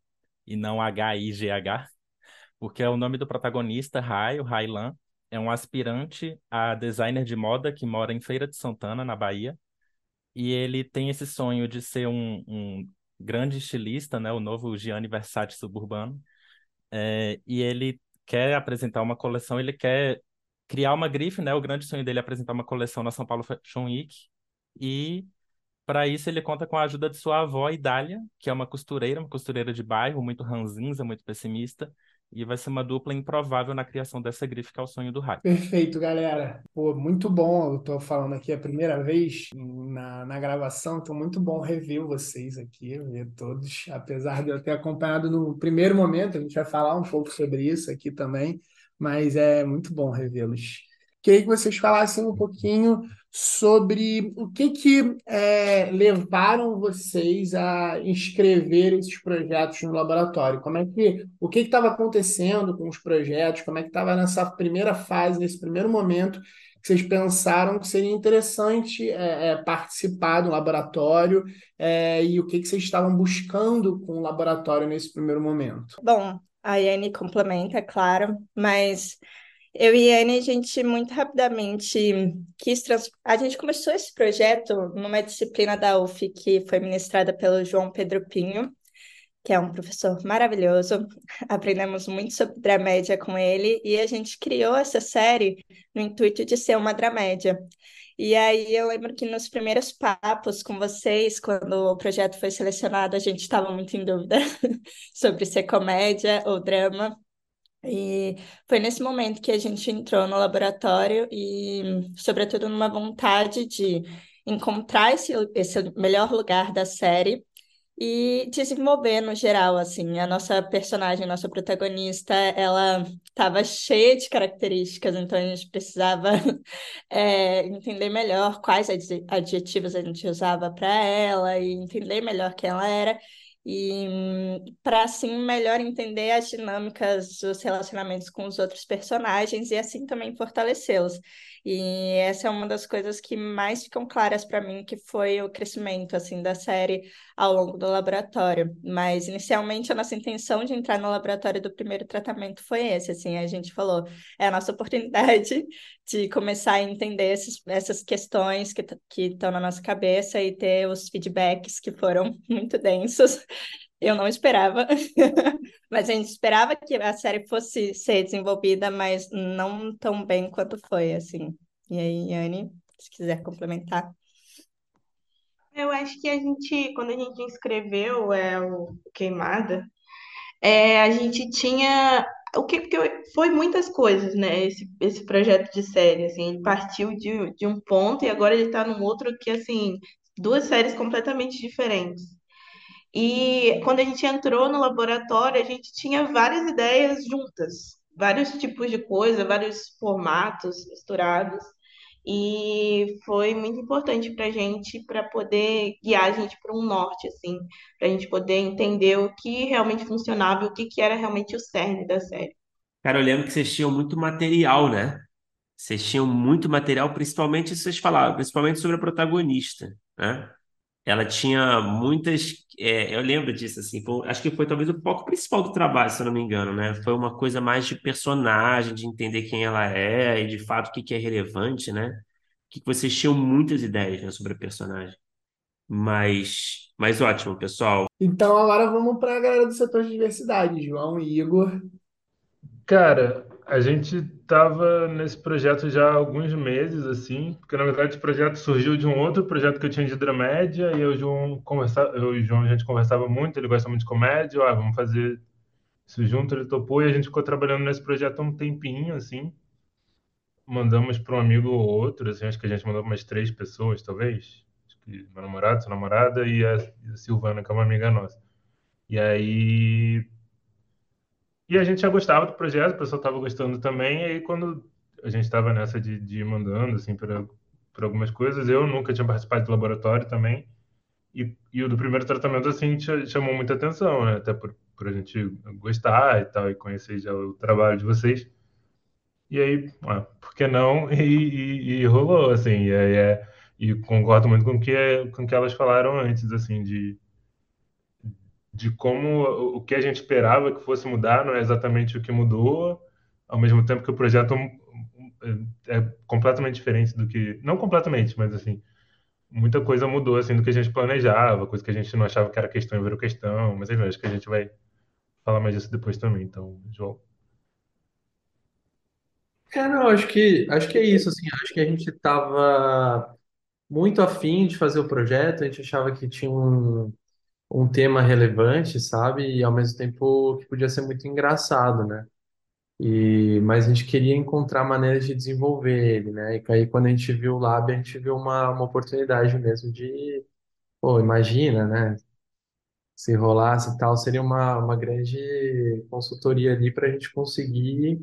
e não H-I-G-H, *laughs* porque é o nome do protagonista, Rai, o Railan, é um aspirante a designer de moda que mora em Feira de Santana, na Bahia, e ele tem esse sonho de ser um, um grande estilista, né, o novo Gianni Versace suburbano, é, e ele quer apresentar uma coleção, ele quer criar uma grife, né, o grande sonho dele é apresentar uma coleção na São Paulo Fashion Week, e para isso ele conta com a ajuda de sua avó, Idália, que é uma costureira, uma costureira de bairro, muito ranzinza, muito pessimista, e vai ser uma dupla improvável na criação dessa grife que é o sonho do Rai. Perfeito, galera. Pô, muito bom. Eu tô falando aqui a primeira vez na, na gravação, então muito bom rever vocês aqui, ver todos. Apesar de eu ter acompanhado no primeiro momento, a gente vai falar um pouco sobre isso aqui também, mas é muito bom revê-los. Queria que vocês falassem um pouquinho sobre o que que é, levaram vocês a inscrever esses projetos no laboratório. Como é que o que estava acontecendo com os projetos? Como é que estava nessa primeira fase, nesse primeiro momento que vocês pensaram que seria interessante é, é, participar do laboratório é, e o que que vocês estavam buscando com o laboratório nesse primeiro momento? Bom, a Yane complementa, claro, mas eu e a Anne, a gente muito rapidamente quis trans... A gente começou esse projeto numa disciplina da UF que foi ministrada pelo João Pedro Pinho. que é um professor maravilhoso. *laughs* Aprendemos muito sobre dramédia com ele e a gente criou essa série no intuito de ser uma dramédia. E aí eu lembro que nos primeiros papos com vocês, quando o projeto foi selecionado, a gente estava muito em dúvida *laughs* sobre ser comédia ou drama. E foi nesse momento que a gente entrou no laboratório e, sobretudo, numa vontade de encontrar esse, esse melhor lugar da série e desenvolver no geral, assim, a nossa personagem, nossa protagonista, ela estava cheia de características, então a gente precisava *laughs* é, entender melhor quais adjetivos a gente usava para ela e entender melhor quem ela era e para assim melhor entender as dinâmicas dos relacionamentos com os outros personagens e assim também fortalecê-los. E essa é uma das coisas que mais ficam claras para mim, que foi o crescimento assim da série ao longo do laboratório. Mas inicialmente a nossa intenção de entrar no laboratório do primeiro tratamento foi esse, assim, a gente falou, é a nossa *laughs* oportunidade de começar a entender esses, essas questões que que estão na nossa cabeça e ter os feedbacks que foram *laughs* muito densos. Eu não esperava, *laughs* mas a gente esperava que a série fosse ser desenvolvida, mas não tão bem quanto foi, assim. E aí, Anne, se quiser complementar. Eu acho que a gente, quando a gente inscreveu é, o Queimada, é, a gente tinha o que porque foi muitas coisas, né? Esse, esse projeto de série, assim, ele partiu de, de um ponto e agora ele está num outro que, assim, duas séries completamente diferentes. E quando a gente entrou no laboratório, a gente tinha várias ideias juntas, vários tipos de coisa, vários formatos misturados. E foi muito importante para a gente, para poder guiar a gente para um norte, assim, para a gente poder entender o que realmente funcionava e o que, que era realmente o cerne da série. Cara, eu lembro que vocês tinham muito material, né? Vocês tinham muito material, principalmente, vocês falavam, principalmente sobre a protagonista, né? Ela tinha muitas. é, eu lembro disso, assim. foi- acho que foi talvez o foco principal do trabalho, se eu não me engano, né? Foi uma coisa mais de personagem, de entender quem ela é e de fato o que que é relevante, né? Que vocês tinham muitas ideias, né, sobre a personagem. Mas, mas ótimo, pessoal. Então agora vamos para a galera do setor de diversidade, João e Igor. Cara, a gente tava nesse projeto já há alguns meses, assim, porque na verdade o projeto surgiu de um outro projeto que eu tinha de dramédia, e eu e o João conversava, eu e João a gente conversava muito, ele gosta muito de comédia, ah, vamos fazer isso junto, ele topou, e a gente ficou trabalhando nesse projeto há um tempinho, assim, mandamos para um amigo ou outro, assim, acho que a gente mandou umas três pessoas, talvez, acho que meu namorado, sua namorada e a Silvana, que é uma amiga nossa. E aí e a gente já gostava do projeto, o pessoal estava gostando também, e aí quando a gente estava nessa de, de ir mandando, assim, para algumas coisas, eu nunca tinha participado do laboratório também, e, e o do primeiro tratamento, assim, chamou muita atenção, né? Até por, por a gente gostar e tal, e conhecer já o trabalho de vocês. E aí, ah, por que não? *laughs* E, e, e rolou, assim, e, é, e concordo muito com o que, com que elas falaram antes, assim, de de como o que a gente esperava que fosse mudar não é exatamente o que mudou, ao mesmo tempo que o projeto é, é completamente diferente do que, não completamente, mas assim, muita coisa mudou assim do que a gente planejava, coisa que a gente não achava que era questão e virou questão, mas enfim, acho que a gente vai falar mais disso depois também, então, João. É, não, acho que, acho que é isso, assim, acho que a gente estava muito afim de fazer o projeto, a gente achava que tinha um, um tema relevante, sabe? E ao mesmo tempo que podia ser muito engraçado, né? E, mas a gente queria encontrar maneiras de desenvolver ele, né? E aí quando a gente viu o Lab, a gente viu uma, uma oportunidade mesmo de, pô, imagina, né? Se rolasse e tal, seria uma, uma grande consultoria ali para a gente conseguir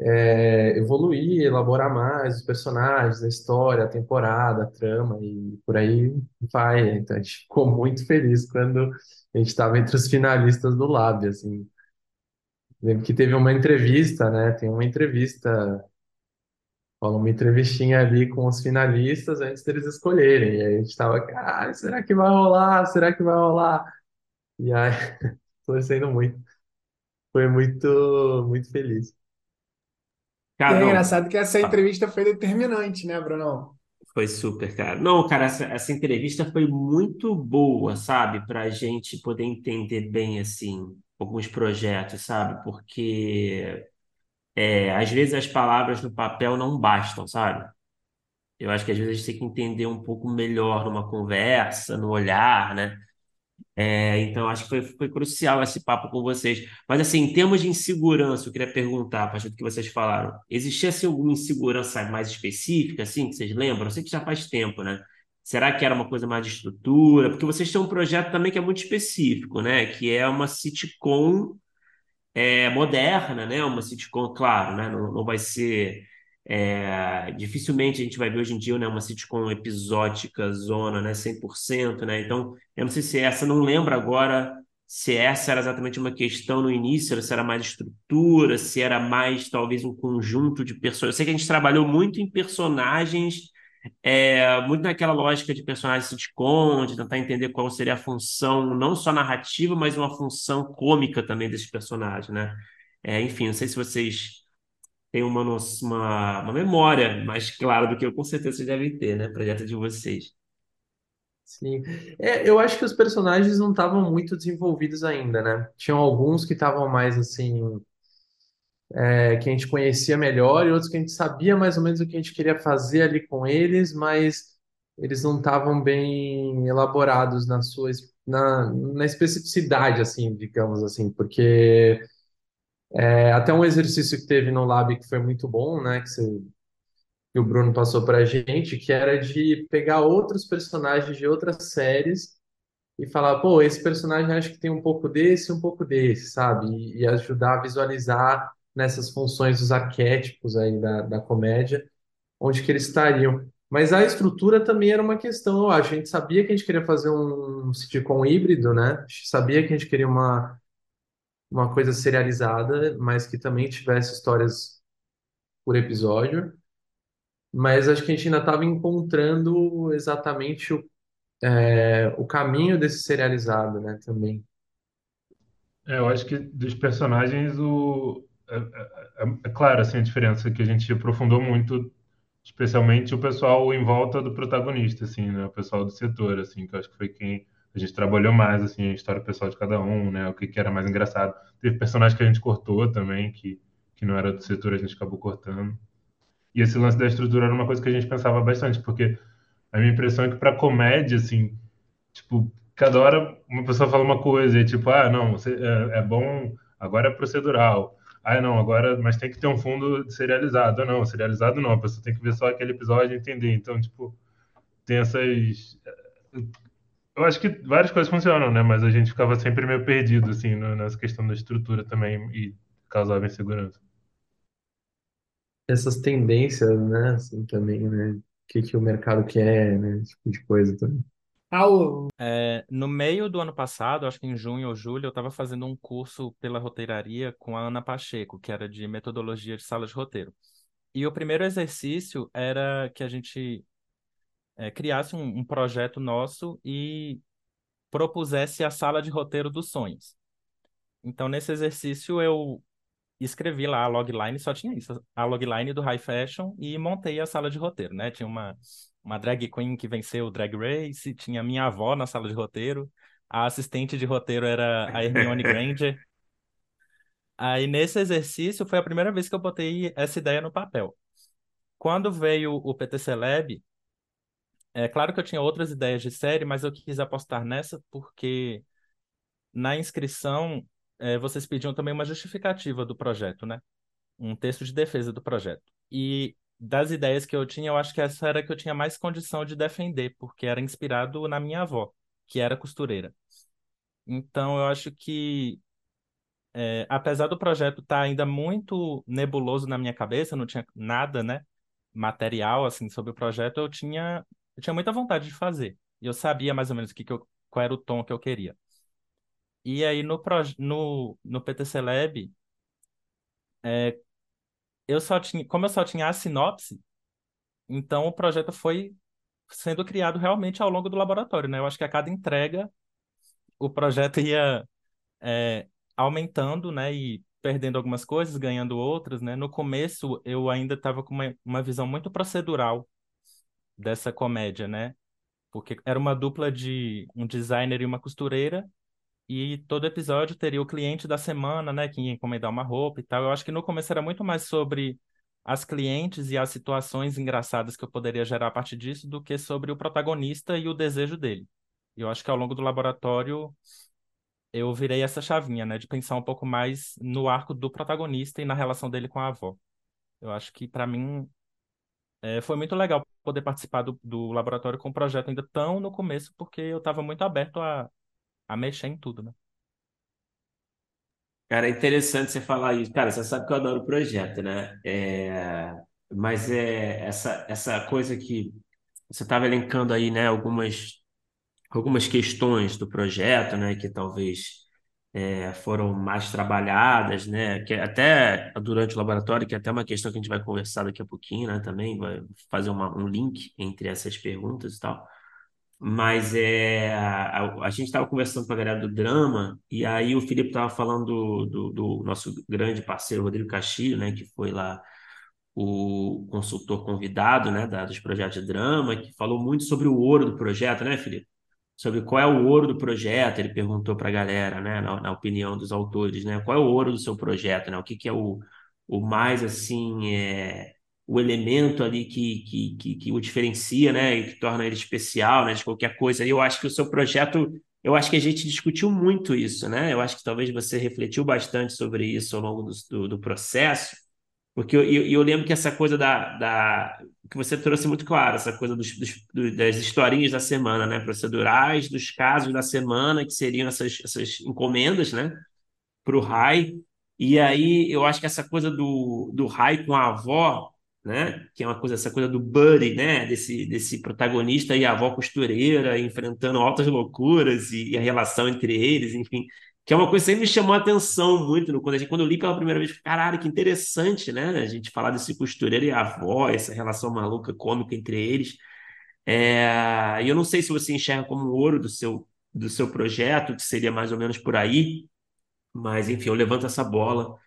é, evoluir, elaborar mais os personagens, a história, a temporada, a trama e por aí vai. Então a gente ficou muito feliz quando a gente estava entre os finalistas do Lab, assim. Lembro que teve uma entrevista, né? Tem uma entrevista, rola uma entrevistinha ali com os finalistas antes deles escolherem. E aí a gente tava, cara, será que vai rolar? Será que vai rolar? E aí, *laughs* torcendo muito. Foi muito, muito feliz. Cara, é engraçado que essa entrevista foi determinante, né, Brunão? Foi super, cara. Não, cara, essa, essa entrevista foi muito boa, sabe? Para a gente poder entender bem, assim, alguns projetos, sabe? Porque é, às vezes as palavras no papel não bastam, sabe? Eu acho que às vezes a gente tem que entender um pouco melhor numa conversa, no olhar, né? É, então, acho que foi, foi crucial esse papo com vocês. Mas, assim, em termos de insegurança, eu queria perguntar, a partir do que vocês falaram, existia, assim, alguma insegurança mais específica, assim, que vocês lembram? Eu sei que já faz tempo, né? Será que era uma coisa mais de estrutura? Porque vocês têm um projeto também que é muito específico, né? Que é uma sitcom é, moderna, né? Uma sitcom, claro, né? Não, não vai ser é, dificilmente a gente vai ver hoje em dia né, uma sitcom episódica, zona, né, 100%, né? Então, eu não sei se essa, não lembro agora se essa era exatamente uma questão no início, se era mais estrutura, se era mais talvez um conjunto de personagens. Eu sei que a gente trabalhou muito em personagens, é, muito naquela lógica de personagens sitcom, de tentar entender qual seria a função, não só narrativa, mas uma função cômica também desses personagens, né? É, enfim, não sei se vocês tem uma, uma, uma memória mais clara do que eu com certeza vocês devem ter, né? Projeto de vocês. Sim. É, eu acho que os personagens não estavam muito desenvolvidos ainda, né? Tinham alguns que estavam mais assim, é, que a gente conhecia melhor, e outros que a gente sabia mais ou menos o que a gente queria fazer ali com eles, mas eles não estavam bem elaborados na sua, na, na especificidade, assim, digamos assim, porque é, até um exercício que teve no Lab que foi muito bom, né? Que, você, que o Bruno passou para a gente, que era de pegar outros personagens de outras séries e falar, pô, esse personagem acho que tem um pouco desse, um pouco desse, sabe? E, e ajudar a visualizar nessas funções dos arquétipos aí da, da comédia, onde que eles estariam. Mas a estrutura também era uma questão, eu acho. A gente sabia que a gente queria fazer um sitcom híbrido, né? A gente sabia que a gente queria uma uma coisa serializada, mas que também tivesse histórias por episódio. Mas acho que a gente ainda estava encontrando exatamente o, é, o caminho desse serializado, né, também. É, eu acho que dos personagens, o, é, é, é, claro assim, a diferença que a gente aprofundou muito, especialmente o pessoal em volta do protagonista, assim, né, o pessoal do setor, assim, que eu acho que foi quem a gente trabalhou mais assim a história pessoal de cada um, né? O que, que era mais engraçado. Teve personagens que a gente cortou também, que, que não era do setor, a gente acabou cortando. E esse lance da estrutura era uma coisa que a gente pensava bastante, porque a minha impressão é que para comédia, assim, tipo, cada hora uma pessoa fala uma coisa e tipo, ah, não, você, é, é bom, agora é procedural. Ah, não, agora, mas tem que ter um fundo serializado. Ah, não, serializado não, a pessoa tem que ver só aquele episódio e entender. Então, tipo, tem essas eu acho que várias coisas funcionam, né? Mas a gente ficava sempre meio perdido, assim, nessa questão da estrutura também e causava insegurança. Essas tendências, né? Assim, também, né? O que, que o mercado quer, né? Esse tipo de coisa também. É, no meio do ano passado, acho que em junho ou julho, eu estava fazendo um curso pela roteiraria com a Ana Pacheco, que era de metodologia de sala de roteiro. E o primeiro exercício era que a gente é, criasse um, um projeto nosso e propusesse a sala de roteiro dos sonhos. Então, nesse exercício, eu escrevi lá a logline, só tinha isso, a logline do High Fashion e montei a sala de roteiro, né? Tinha uma, uma drag queen que venceu o Drag Race, tinha minha avó na sala de roteiro, a assistente de roteiro era a Hermione Granger. *laughs* Aí, nesse exercício, foi a primeira vez que eu botei essa ideia no papel. Quando veio o PTC Lab, é claro que eu tinha outras ideias de série, mas eu quis apostar nessa porque na inscrição é, vocês pediam também uma justificativa do projeto, né? Um texto de defesa do projeto. E das ideias que eu tinha, eu acho que essa era que eu tinha mais condição de defender, porque era inspirado na minha avó, que era costureira. Então, eu acho que, é, apesar do projeto estar tá ainda muito nebuloso na minha cabeça, não tinha nada, né, material assim sobre o projeto, eu tinha eu tinha muita vontade de fazer. E eu sabia mais ou menos que que eu, qual era o tom que eu queria. E aí no, no, no PTC Lab, é, eu só tinha, como eu só tinha a sinopse, então o projeto foi sendo criado realmente ao longo do laboratório, né? Eu acho que a cada entrega o projeto ia é, aumentando, né? E perdendo algumas coisas, ganhando outras, né? No começo eu ainda estava com uma, uma visão muito procedural dessa comédia, né? Porque era uma dupla de um designer e uma costureira, e todo episódio teria o cliente da semana, né, que ia encomendar uma roupa e tal. Eu acho que no começo era muito mais sobre as clientes e as situações engraçadas que eu poderia gerar a partir disso do que sobre o protagonista e o desejo dele. Eu acho que ao longo do laboratório eu virei essa chavinha, né, de pensar um pouco mais no arco do protagonista e na relação dele com a avó. Eu acho que para mim é, foi muito legal poder participar do, do laboratório com o projeto ainda tão no começo, porque eu estava muito aberto a, a mexer em tudo, né? Cara, é interessante você falar isso. Cara, você sabe que eu adoro o projeto, né? É, mas é essa, essa coisa que você estava elencando aí, né? Algumas, algumas questões do projeto, né? Que talvez é, foram mais trabalhadas, né? Que até durante o laboratório, que é até uma questão que a gente vai conversar daqui a pouquinho, né? Também vai fazer uma, um link entre essas perguntas e tal. Mas é, a, a gente estava conversando com a galera do drama, e aí o Felipe estava falando do, do, do, nosso grande parceiro Rodrigo Castilho, né, que foi lá o consultor convidado né, da, dos projetos de drama, que falou muito sobre o ouro do projeto, né, Felipe? Sobre qual é o ouro do projeto, ele perguntou para a galera, né, na, na, opinião dos autores, né, qual é o ouro do seu projeto, né, o que, que é o, o mais, assim, é, o elemento ali que, que, que, que, o diferencia, né, e que torna ele especial, né, de qualquer coisa. E eu acho que o seu projeto, eu acho que a gente discutiu muito isso, né? Eu acho que talvez você refletiu bastante sobre isso ao longo do, do, do processo, porque eu, eu, eu, lembro que essa coisa da, da que você trouxe muito claro, essa coisa dos, dos, das historinhas da semana, né, procedurais, dos casos da semana, que seriam essas, essas encomendas, né, para o RAI. E aí eu acho que essa coisa do, do RAI com a avó né? Que é uma coisa, essa coisa do buddy, né? Desse, desse protagonista e a avó costureira enfrentando altas loucuras e, e, a relação entre eles, enfim. Que é uma coisa que sempre me chamou a atenção muito quando, gente, quando eu li pela primeira vez. Caralho, que interessante, né? A gente falar desse costureiro e a avó, essa relação maluca, cômica entre eles. É, e eu não sei se você enxerga como o ouro do seu, do seu projeto, que seria mais ou menos por aí, mas enfim, eu levanto essa bola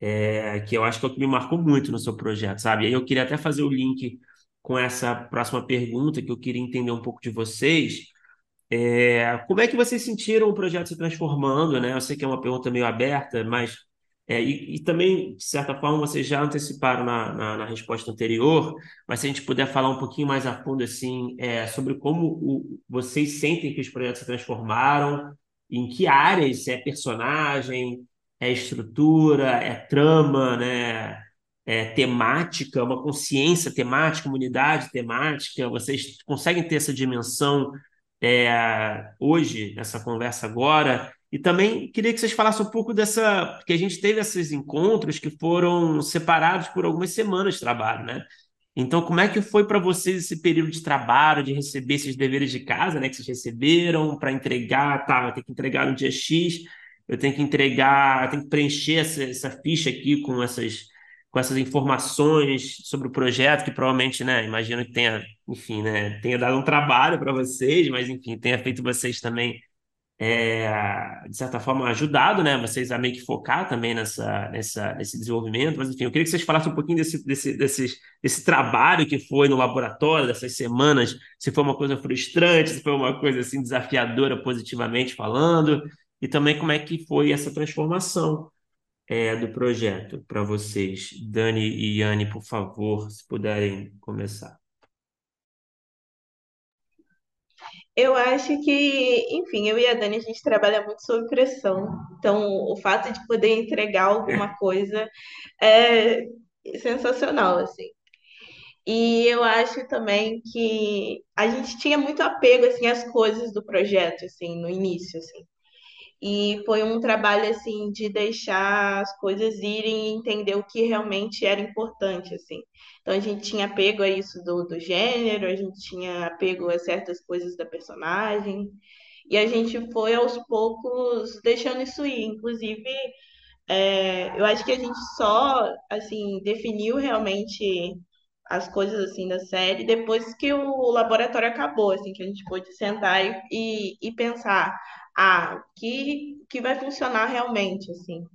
é, que eu acho que é o que me marcou muito no seu projeto, sabe? E aí eu queria até fazer o link com essa próxima pergunta, que eu queria entender um pouco de vocês. É, como é que vocês sentiram o projeto se transformando, né? Eu sei que é uma pergunta meio aberta, mas é, e, e, também, de certa forma, vocês já anteciparam na, na, na, resposta anterior, mas se a gente puder falar um pouquinho mais a fundo assim, é, sobre como o, vocês sentem que os projetos se transformaram, em que áreas, se é personagem, é estrutura, é trama, né? É temática, uma consciência temática, uma unidade temática. Vocês conseguem ter essa dimensão é, hoje, nessa conversa agora? E também queria que vocês falassem um pouco dessa, porque a gente teve esses encontros que foram separados por algumas semanas de trabalho, né? Então, como é que foi para vocês esse período de trabalho, de receber esses deveres de casa, né, que vocês receberam para entregar, tá, vai ter que entregar no dia X, eu tenho que entregar, eu tenho que preencher essa, essa ficha aqui com essas, com essas informações sobre o projeto, que provavelmente, né, imagino que tenha, enfim, né, tenha dado um trabalho para vocês, mas, enfim, tenha feito vocês também, é, de certa forma, ajudado, né, vocês a meio que focar também nessa, nessa, nesse desenvolvimento, mas, enfim, eu queria que vocês falassem um pouquinho desse, desse, desse, desse trabalho que foi no laboratório, dessas semanas, se foi uma coisa frustrante, se foi uma coisa, assim, desafiadora, positivamente falando, e também como é que foi essa transformação é, do projeto para vocês. Dani e Yane, por favor, se puderem começar. Eu acho que, enfim, eu e a Dani, a gente trabalha muito sob pressão. Então, o fato de poder entregar alguma coisa é sensacional, assim. E eu acho também que a gente tinha muito apego, assim, às coisas do projeto, assim, no início, assim. E foi um trabalho assim de deixar as coisas irem e entender o que realmente era importante assim. Então a gente tinha apego a isso do, do gênero, a gente tinha apego a certas coisas da personagem, e a gente foi aos poucos deixando isso ir. Inclusive, é, eu acho que a gente só assim definiu realmente as coisas assim da série depois que o laboratório acabou, assim, que a gente pôde sentar e, e, e pensar ah, que, que vai funcionar realmente, assim,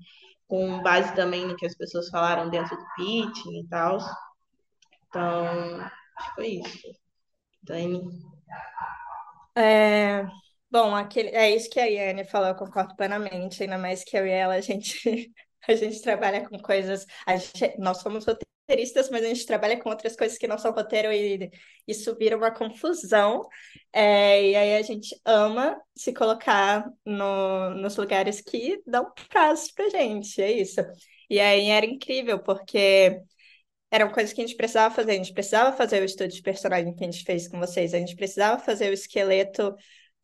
com base também no que as pessoas falaram dentro do pitching e tal. Então, acho que foi isso. Dani. É, bom, aquele, é isso que a Iane falou, eu concordo plenamente, ainda mais que eu e ela, a gente, *laughs* a gente trabalha com coisas, gente, nós somos mas a gente trabalha com outras coisas que não são roteiro e isso vira uma confusão, é, e aí a gente ama se colocar no, nos lugares que dão prazo pra gente, é isso. E aí era incrível, porque eram coisas que a gente precisava fazer. A gente precisava fazer o estudo de personagem que a gente fez com vocês, a gente precisava fazer o esqueleto,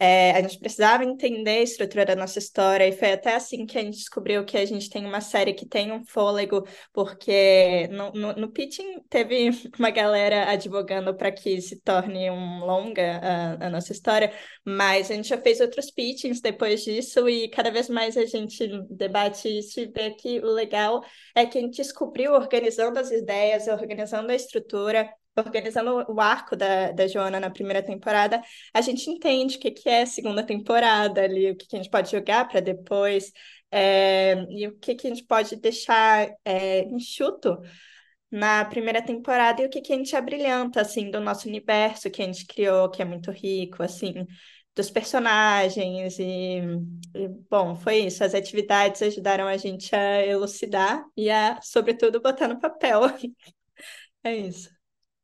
é, a gente precisava entender a estrutura da nossa história, e foi até assim que a gente descobriu que a gente tem uma série que tem um fôlego, porque no, no, no pitching teve *laughs* uma galera advogando para que se torne um longa a, a nossa história, mas a gente já fez outros pitchings depois disso, e cada vez mais a gente debate isso e vê que o legal é que a gente descobriu organizando as ideias, organizando a estrutura, organizando o arco da, da Joana na primeira temporada, a gente entende o que, que é segunda temporada ali, o que, que a gente pode jogar para depois, é, e o que, que a gente pode deixar é, enxuto na primeira temporada e o que, que a gente abrilhanta, assim, do nosso universo que a gente criou, que é muito rico, assim, dos personagens e, e, bom, foi isso. As atividades ajudaram a gente a elucidar e a, sobretudo, botar no papel. *laughs* É isso.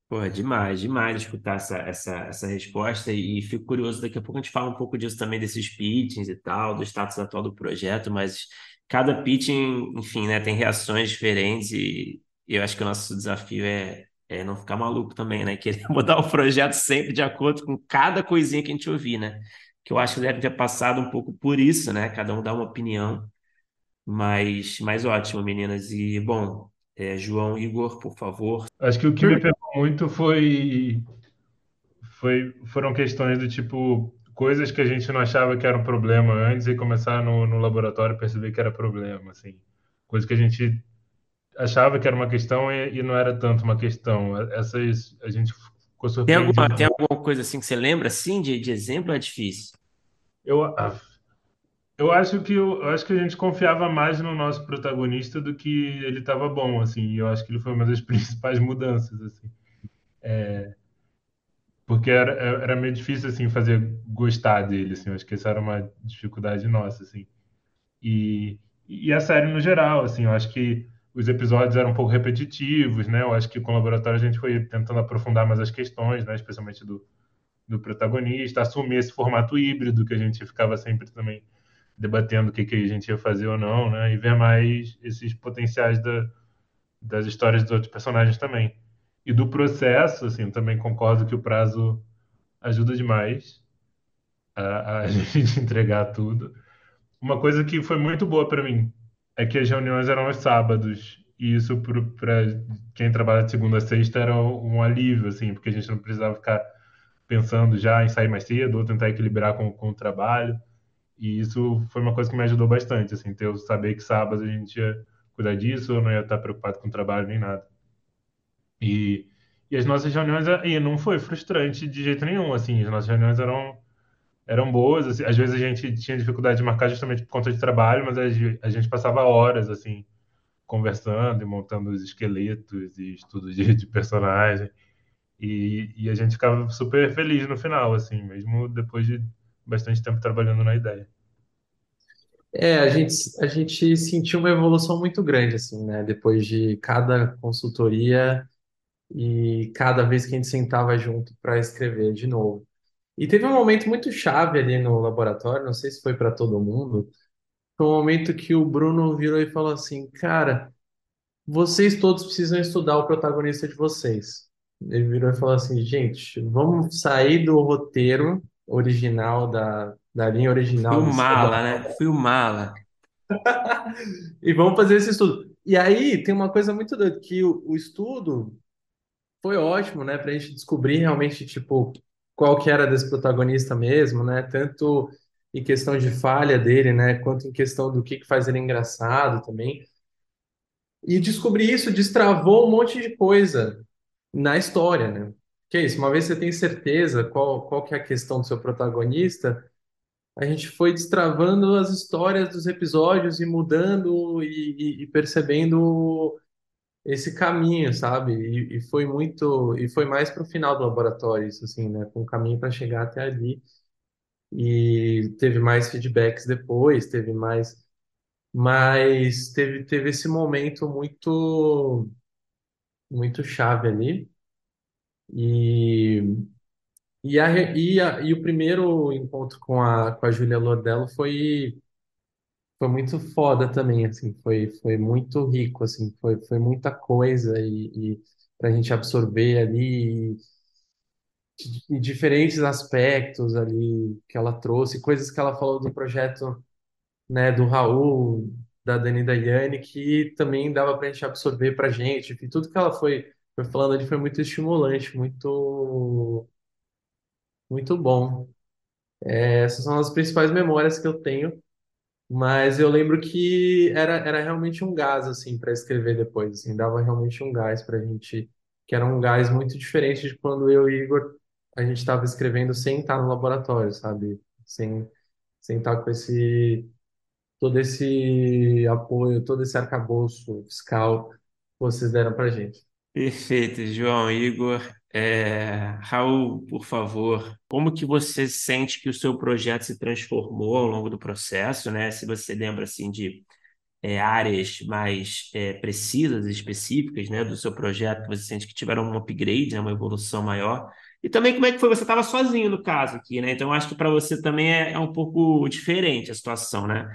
Pô, demais, demais escutar essa, essa, essa resposta e fico curioso, daqui a pouco a gente fala um pouco disso também, desses pitchings e tal, do status atual do projeto, mas cada pitching, enfim, né, tem reações diferentes e eu acho que o nosso desafio é, é não ficar maluco também, né, *laughs* querer mudar o projeto sempre de acordo com cada coisinha que a gente ouvir, né, que eu acho que deve ter passado um pouco por isso, né, cada um dá uma opinião, mas, mas ótimo, meninas, e bom, é, João Igor, por favor. Acho que o que me pegou muito foi, foi foram questões do tipo coisas que a gente não achava que era um problema antes e começar no, no laboratório a perceber que era problema, assim. Coisa que a gente achava que era uma questão e, e não era tanto uma questão. Essas a gente ficou Tem alguma, tem alguma coisa assim que você lembra, assim, de, de exemplo? É difícil. Eu, ah, eu acho que eu, eu acho que a gente confiava mais no nosso protagonista do que ele estava bom, assim. E eu acho que ele foi uma das *laughs* principais mudanças, assim. É, porque era, era meio difícil assim fazer gostar dele, assim. Eu acho que essa era uma dificuldade nossa, assim. E, e a série no geral, assim. Eu acho que os episódios eram um pouco repetitivos, né? Eu acho que com o laboratório a gente foi tentando aprofundar mais as questões, né? Especialmente do, do protagonista, assumir esse formato híbrido que a gente ficava sempre também debatendo o que, que a gente ia fazer ou não, né? E ver mais esses potenciais da, das histórias dos outros personagens também. E do processo, assim, também concordo que o prazo ajuda demais a, a *laughs* gente entregar tudo. Uma coisa que foi muito boa para mim é que as reuniões eram aos sábados. E isso para quem trabalha de segunda a sexta era um alívio, assim, porque a gente não precisava ficar pensando já em sair mais cedo ou tentar equilibrar com, com o trabalho. E isso foi uma coisa que me ajudou bastante, assim, ter eu saber que sábado a gente ia cuidar disso, eu não ia estar preocupado com o trabalho nem nada. E, e as nossas reuniões aí não foi frustrante de jeito nenhum, assim, as nossas reuniões eram eram boas, assim, às vezes a gente tinha dificuldade de marcar justamente por conta de trabalho, mas a, gente passava horas assim conversando e montando os esqueletos e estudos de, de personagem. E, e a gente ficava super feliz no final, assim, mesmo depois de bastante tempo trabalhando na ideia. É, a gente, a gente sentiu uma evolução muito grande, assim, né? Depois de cada consultoria e cada vez que a gente sentava junto para escrever de novo. E teve um momento muito chave ali no laboratório, não sei se foi para todo mundo, foi um momento que o Bruno virou e falou assim: Cara, vocês todos precisam estudar o protagonista de vocês. Ele virou e falou assim: Gente, vamos sair do roteiro original da, da linha original. Filmá-la, né? Filmá-la. *laughs* e vamos fazer esse estudo. E aí tem uma coisa muito doida, que o, o estudo foi ótimo, né, para a gente descobrir realmente, tipo, qual que era desse protagonista mesmo, né, tanto em questão de falha dele, né, quanto em questão do que, que faz ele engraçado também. E descobrir isso destravou um monte de coisa na história, né? Que é isso, uma vez você tem certeza qual, qual que é a questão do seu protagonista, a gente foi destravando as histórias dos episódios e mudando e, e, e percebendo esse caminho, sabe? E, e foi muito, e foi mais para o final do laboratório, isso assim, né? Com o caminho para chegar até ali. E teve mais feedbacks depois, teve mais, mas teve, teve esse momento muito, muito chave ali. E, e, a, e, a, e o primeiro encontro com a, com a Júlia Lordello foi foi muito foda também, assim, foi, foi muito rico, assim, foi, foi muita coisa e, e para a gente absorver ali e, e diferentes aspectos ali que ela trouxe, coisas que ela falou do projeto, né, do Raul, da Dani e da Yane, que também dava para a gente absorver para gente, enfim, tudo que ela foi, foi falando ali foi muito estimulante, muito, muito bom. É, essas são as principais memórias que eu tenho Mas eu lembro que era, era realmente um gás, assim, para escrever depois, assim, dava realmente um gás pra gente, que era um gás muito diferente de quando eu e Igor, a gente estava escrevendo sem estar no laboratório, sabe? Sem, sem estar com esse, todo esse apoio, todo esse arcabouço fiscal que vocês deram pra gente. Perfeito, João, Igor. É, Raul, por favor, como que você sente que o seu projeto se transformou ao longo do processo, né? Se você lembra assim de é, áreas mais é, precisas, específicas, né, do seu projeto, que você sente que tiveram um upgrade, né, uma evolução maior. E também como é que foi? Você estava sozinho no caso aqui, né? Então acho que para você também é, é um pouco diferente a situação, né?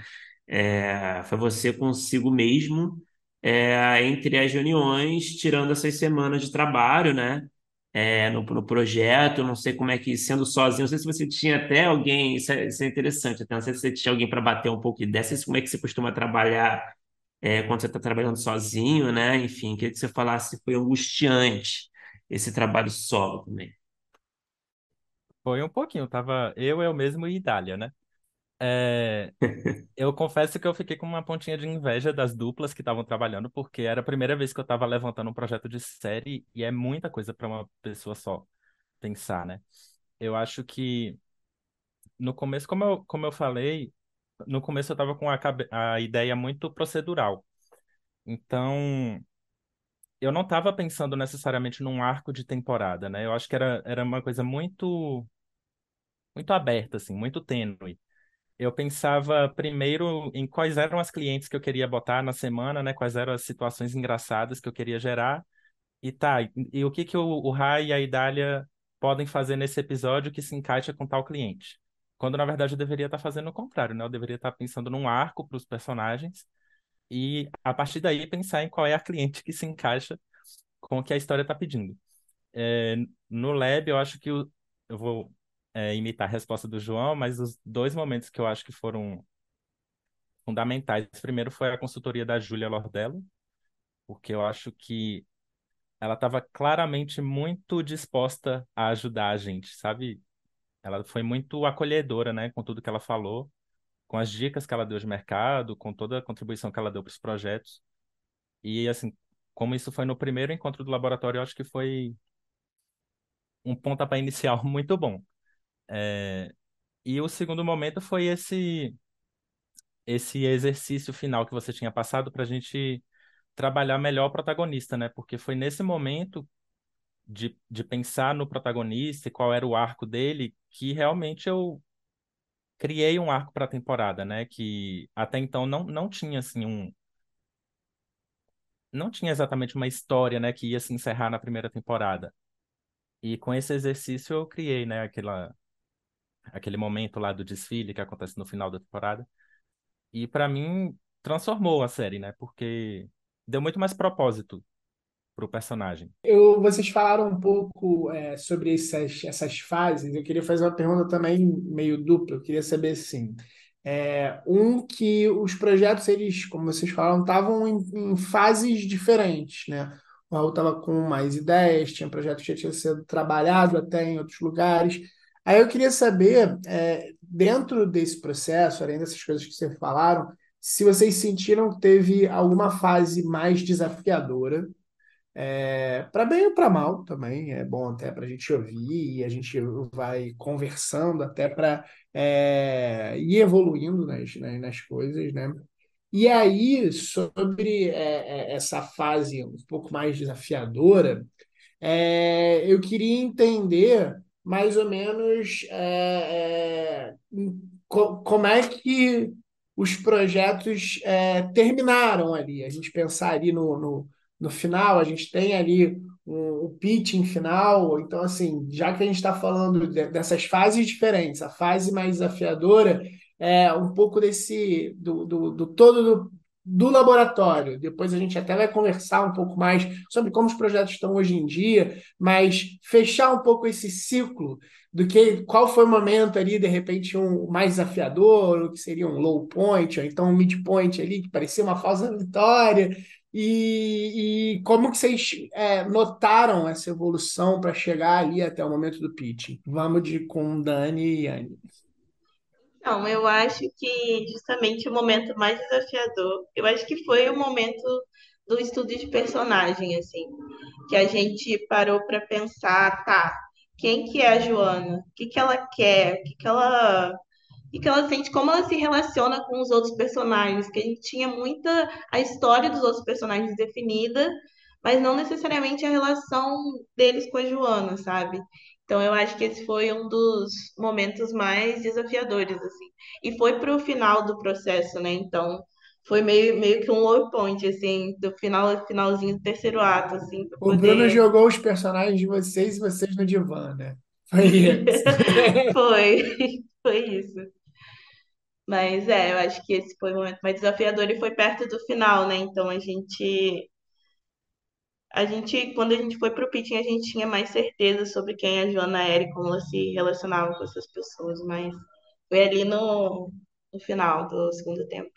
É, foi você consigo mesmo é, entre as reuniões, tirando essas semanas de trabalho, né? É, no, no projeto, não sei como é que, sendo sozinho, não sei se você tinha até alguém, isso é, isso é interessante, até não sei se você tinha alguém para bater um pouco ideia, sei se como é que você costuma trabalhar é, quando você está trabalhando sozinho, né? Enfim, queria que você falasse se foi angustiante esse trabalho solo também. Foi um pouquinho, tava eu, eu mesmo e Idália, né? É, eu confesso que eu fiquei com uma pontinha de inveja das duplas que estavam trabalhando, porque era a primeira vez que eu estava levantando um projeto de série e é muita coisa para uma pessoa só pensar, né? Eu acho que no começo, como eu, como eu falei, no começo eu estava com a, a ideia muito procedural. Então, eu não estava pensando necessariamente num arco de temporada, né? Eu acho que era, era uma coisa muito, muito aberta, assim, muito tênue. Eu pensava primeiro em quais eram as clientes que eu queria botar na semana, né? Quais eram as situações engraçadas que eu queria gerar. E tá, e, e o que que o, o Rai e a Idália podem fazer nesse episódio que se encaixa com tal cliente? Quando na verdade eu deveria estar fazendo o contrário, né? Eu deveria estar pensando num arco para os personagens e a partir daí pensar em qual é a cliente que se encaixa com o que a história está pedindo. É, no Lab, eu acho que o, eu vou é, imitar a resposta do João, mas os dois momentos que eu acho que foram fundamentais. Primeiro foi a consultoria da Júlia Lordello, porque eu acho que ela estava claramente muito disposta a ajudar a gente, sabe? Ela foi muito acolhedora, né, com tudo que ela falou, com as dicas que ela deu de mercado, com toda a contribuição que ela deu para os projetos. E assim, como isso foi no primeiro encontro do laboratório, eu acho que foi um pontapé inicial *laughs* muito bom. É, E o segundo momento foi esse esse exercício final que você tinha passado para a gente trabalhar melhor o protagonista, né? Porque foi nesse momento de, de pensar no protagonista e qual era o arco dele que realmente eu criei um arco para a temporada, né? Que até então não, não tinha assim um não tinha exatamente uma história, né, que ia se encerrar na primeira temporada. E com esse exercício eu criei, né, aquela aquele momento lá do desfile que acontece no final da temporada. E para mim transformou a série, né? Porque deu muito mais propósito pro personagem. Eu, vocês falaram um pouco é, sobre essas, essas fases. Eu queria fazer uma pergunta também meio dupla. Eu queria saber assim, é, um que os projetos eles, como vocês falaram, estavam em, em fases diferentes, né? O Raul estava com mais ideias, tinha projetos que já tinham sido trabalhado até em outros lugares. Aí eu queria saber, é, dentro desse processo, além dessas coisas que vocês falaram, se vocês sentiram que teve alguma fase mais desafiadora é, para bem ou para mal também, é bom até para a gente ouvir e a gente vai conversando até para é, ir evoluindo nas, nas, nas coisas, né? E aí, sobre é, é, essa fase um pouco mais desafiadora, é, eu queria entender mais ou menos é, é, co- como é que os projetos é, terminaram ali. A gente pensar ali no, no, no final, a gente tem ali um, um pitching final. Então, assim, já que a gente está falando de- dessas fases diferentes, a fase mais desafiadora é um pouco desse do, do, do todo do, do laboratório. Depois a gente até vai conversar um pouco mais sobre como os projetos estão hoje em dia, mas fechar um pouco esse ciclo do que qual foi o momento ali, de repente, um mais desafiador, o que seria um low point, ou então um midpoint ali, que parecia uma falsa vitória. E, e como que vocês é, notaram essa evolução para chegar ali até o momento do pitching? Vamos de com Dani e Anne. Não, eu acho que justamente o momento mais desafiador, eu acho que foi o momento do estudo de personagem, assim, que a gente parou para pensar, tá, quem que é a Joana? O que que ela quer? O que que ela e que ela sente como ela se relaciona com os outros personagens, que a gente tinha muita a história dos outros personagens definida, mas não necessariamente a relação deles com a Joana, sabe? Então eu acho que esse foi um dos momentos mais desafiadores, assim. E foi pro final do processo, né? Então foi meio, meio que um low point, assim, do final, finalzinho do terceiro ato, assim, para O Bruno poder. jogou os personagens de vocês e vocês no divã, né? Foi isso. *laughs* Foi, foi isso. Mas é, eu acho que esse foi o momento mais desafiador e foi perto do final, né? Então a gente, a gente, quando a gente foi pro pitching, a gente tinha mais certeza sobre quem a Joana era e como ela se relacionava com essas pessoas, mas foi ali no, no final do segundo tempo.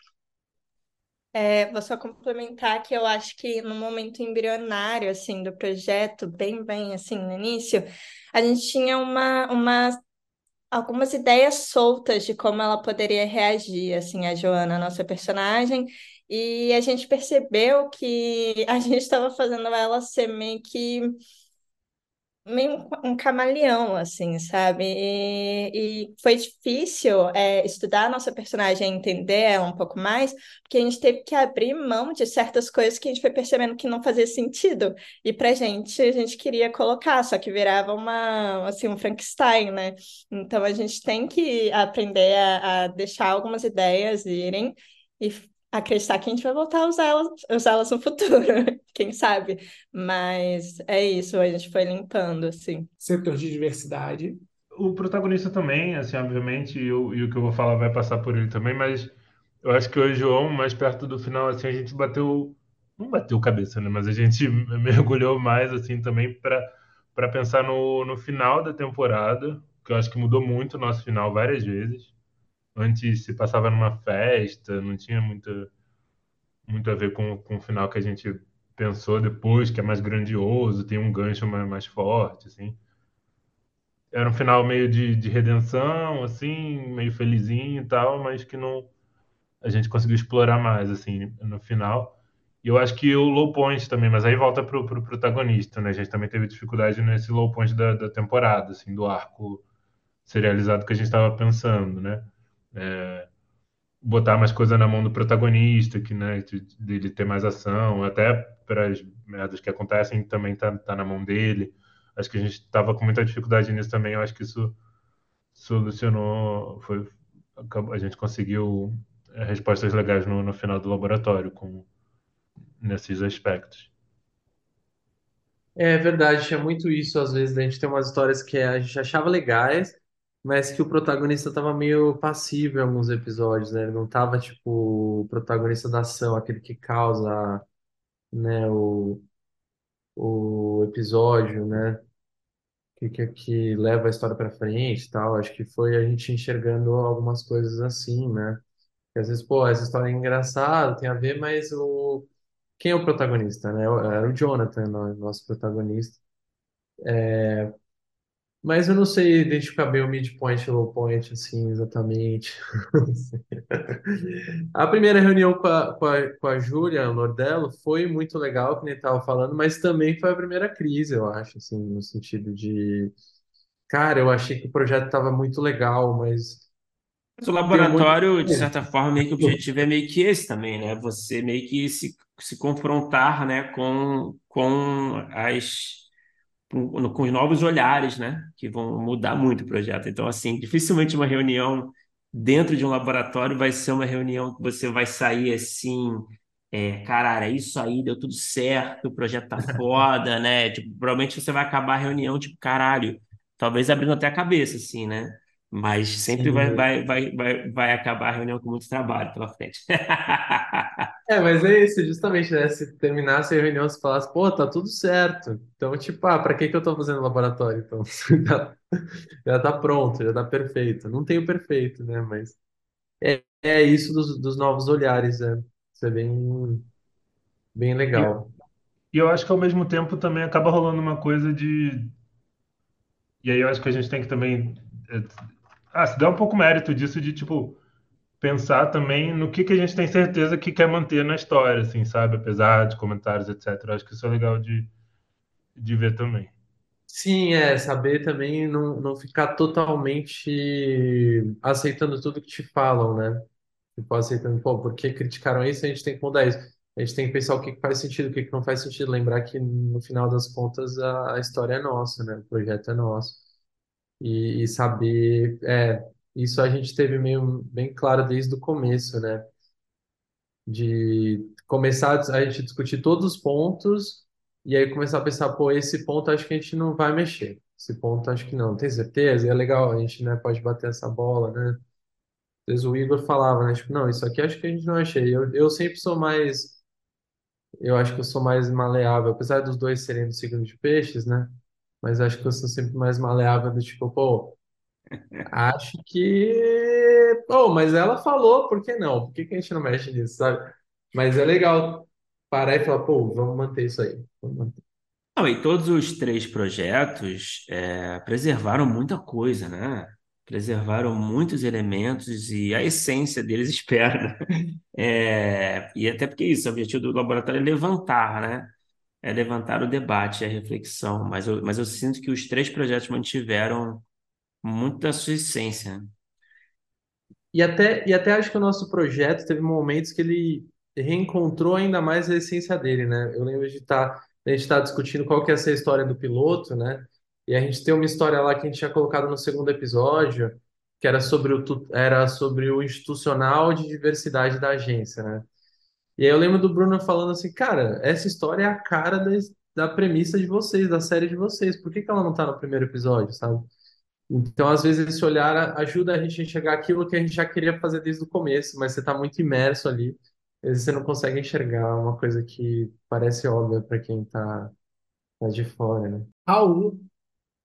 É, vou só complementar que eu acho que no momento embrionário, assim, do projeto, bem, bem, assim, no início, a gente tinha uma, uma, algumas ideias soltas de como ela poderia reagir, assim, a Joana, a nossa personagem, e a gente percebeu que a gente estava fazendo ela ser meio que meio um, camaleão, assim, sabe? E, e foi difícil é, estudar a nossa personagem, entender ela um pouco mais, porque a gente teve que abrir mão de certas coisas que a gente foi percebendo que não fazia sentido. E pra gente, a gente queria colocar, só que virava uma, assim, um Frankenstein, né? Então a gente tem que aprender a, a deixar algumas ideias irem e acreditar que a gente vai voltar a usá-las, usá-las no futuro, *laughs* quem sabe? Mas é isso, a gente foi limpando, assim. Setor de diversidade. O protagonista também, assim, obviamente, e, o- e o que eu vou falar vai passar por ele também, mas eu acho que hoje, João, mais perto do final, assim, a gente bateu, não bateu cabeça, né, mas a gente *laughs* mergulhou mais, assim, também para para pensar no, no final da temporada, que eu acho que mudou muito o nosso final várias vezes. Antes se passava numa festa, não tinha muito, muito a ver com, com o final que a gente pensou depois, que é mais grandioso, tem um gancho mais, mais forte, assim. Era um final meio de, de redenção, assim, meio felizinho e tal, mas que não a gente conseguiu explorar mais, assim, no final. E eu acho que o low point também, mas aí volta pro, pro protagonista, né? A gente também teve dificuldade nesse low point da, da temporada, assim, do arco serializado que a gente estava pensando, né? É, botar mais coisa na mão do protagonista, que, né, de- dele ter mais ação, até para as merdas que acontecem também tá, tá na mão dele. Acho que a gente estava com muita dificuldade nisso também. Eu acho que isso solucionou, foi, a gente conseguiu é, respostas legais no, no final do laboratório com nesses aspectos. É verdade, tinha muito isso, às vezes, a gente tem umas histórias que a gente achava legais, mas que o protagonista tava meio passivo em alguns episódios, né? Ele não tava, tipo, o protagonista da ação, aquele que causa, né, o, o episódio, né? Que, que, que leva a história pra frente e tal. Acho que foi a gente enxergando algumas coisas assim, né? Às vezes, pô, essa história é engraçada, tem a ver, mas o... quem é o protagonista, né? Era o Jonathan, no- nosso protagonista. Mas eu não sei identificar bem o midpoint e o low point, assim, exatamente. *laughs* A primeira reunião com a, com a, com a Júlia Nordello foi muito legal, que nem estava falando, mas também foi a primeira crise, eu acho, assim, no sentido de, cara, eu achei que o projeto estava muito legal, mas Mas o laboratório, de de... certa forma, meio que o objetivo é meio que esse também, né? Você meio que se, se confrontar, né, com, com as com, os novos olhares, né? Que vão mudar muito o projeto. Então, assim, dificilmente uma reunião dentro de um laboratório vai ser uma reunião que você vai sair assim, é, caralho, é isso aí, deu tudo certo, o projeto tá *laughs* foda, né? Tipo, provavelmente você vai acabar a reunião, tipo, caralho, talvez abrindo até a cabeça, assim, né? Mas sempre vai, vai, vai, vai, vai acabar a reunião com muito trabalho pela frente. *laughs* É, mas é isso, justamente, né? Se terminasse a reunião, se falasse, pô, tá tudo certo. Então, tipo, ah, pra que que eu tô fazendo laboratório, então? *laughs* Já, já tá pronto, já tá perfeito. Não tem o perfeito, né? Mas é, é isso dos, dos novos olhares, né? Isso é bem, bem E, legal. e eu acho que ao mesmo tempo também acaba rolando uma coisa de. E aí eu acho que a gente tem que também. Ah, se dá um pouco mérito disso de, tipo, pensar também no que que a gente tem certeza que quer manter na história, assim, sabe? Apesar de comentários, etc. Eu acho que isso é legal de, de ver também. Sim, é, saber também não, não ficar totalmente aceitando tudo que te falam, né? Tipo, aceitando, pô, porque criticaram isso, a gente tem que mudar isso. A gente tem que pensar o que que faz sentido, o que que não faz sentido. Lembrar que, no final das contas, a, a história é nossa, né? O projeto é nosso. E, e saber, é, isso a gente teve meio bem claro desde o começo, né? De começar a gente discutir todos os pontos e aí começar a pensar, pô, esse ponto acho que a gente não vai mexer. Esse ponto acho que não. Tem certeza? E é legal, a gente, né, pode bater essa bola, né? Às vezes o Igor falava, né? Tipo, não, isso aqui acho que a gente não achei. Eu, eu sempre sou mais, eu acho que eu sou mais maleável, apesar dos dois serem do signo de peixes, né? Mas acho que eu sou sempre mais maleável do tipo, pô, *laughs* acho que, pô, mas ela falou, por que não? Por que que a gente não mexe nisso, sabe? Mas é legal parar e falar, pô, vamos manter isso aí. Vamos manter. Não, e todos os três projetos é, preservaram muita coisa, né? Preservaram muitos elementos e a essência deles, *laughs* espero, né? É, e até porque isso, o objetivo do laboratório é levantar, né? É levantar o debate, a reflexão. Mas eu, mas eu sinto que os três projetos mantiveram muito da sua essência. né? E até, e até acho que o nosso projeto teve momentos que ele reencontrou ainda mais a essência dele, né? Eu lembro de estar, a gente estar discutindo qual que ia ser a história do piloto, né? E a gente tem uma história lá que a gente tinha colocado no segundo episódio, que era sobre o, era sobre o institucional de diversidade da agência, né? E aí eu lembro do Bruno falando assim, cara, essa história é a cara da, da premissa de vocês, da série de vocês. Por que que ela não tá no primeiro episódio, sabe? Então, às vezes, esse olhar ajuda a gente a enxergar aquilo que a gente já queria fazer desde o começo, mas você está muito imerso ali. Às vezes você não consegue enxergar uma coisa que parece óbvia para quem está de fora, né? Raul,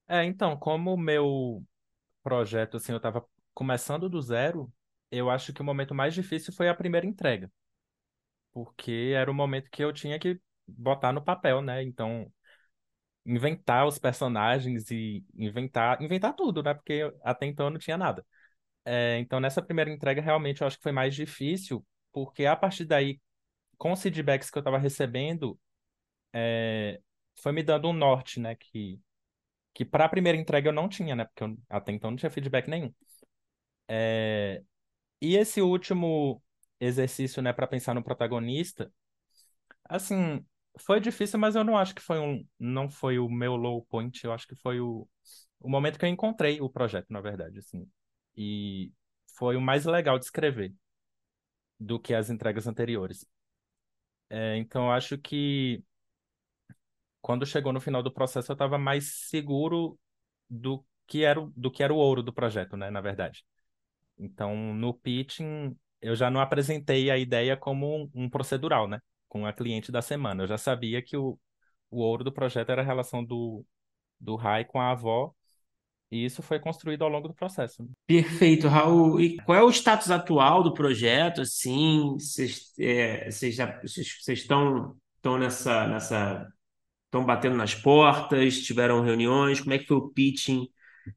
É, então, como o meu projeto, assim, eu estava começando do zero, eu acho que o momento mais difícil foi a primeira entrega, porque era o momento que eu tinha que botar no papel, né? Então, inventar os personagens e inventar, inventar tudo, né? Porque até então eu não tinha nada. É, então, nessa primeira entrega, realmente eu acho que foi mais difícil, porque a partir daí, com os feedbacks que eu estava recebendo, é, foi me dando um norte, né? Que, que para a primeira entrega eu não tinha, né? Porque eu, até então não tinha feedback nenhum. É, e esse último exercício, né, para pensar no protagonista, assim, foi difícil, mas eu não acho que foi um, não foi o meu low point, eu acho que foi o, o momento que eu encontrei o projeto, na verdade, assim. E foi o mais legal de escrever do que as entregas anteriores. É, então, eu acho que quando chegou no final do processo, eu estava mais seguro do que era, o- do que era o ouro do projeto, né, na verdade. Então, no pitching, eu já não apresentei a ideia como um, um procedural, né? Com a cliente da semana. Eu já sabia que o, o ouro do projeto era a relação do, do Rai com a avó, e isso foi construído ao longo do processo. Perfeito, Raul. E qual é o status atual do projeto? Assim, vocês é, estão estão nessa nessa estão batendo nas portas, tiveram reuniões, como é que foi o pitching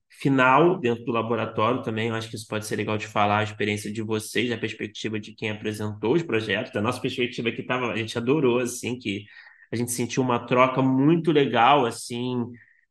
final dentro do laboratório também? Eu acho que isso pode ser legal de falar, a experiência de vocês, a perspectiva de quem apresentou os projetos, da nossa perspectiva aqui tava, a gente adorou assim que a gente sentiu uma troca muito legal assim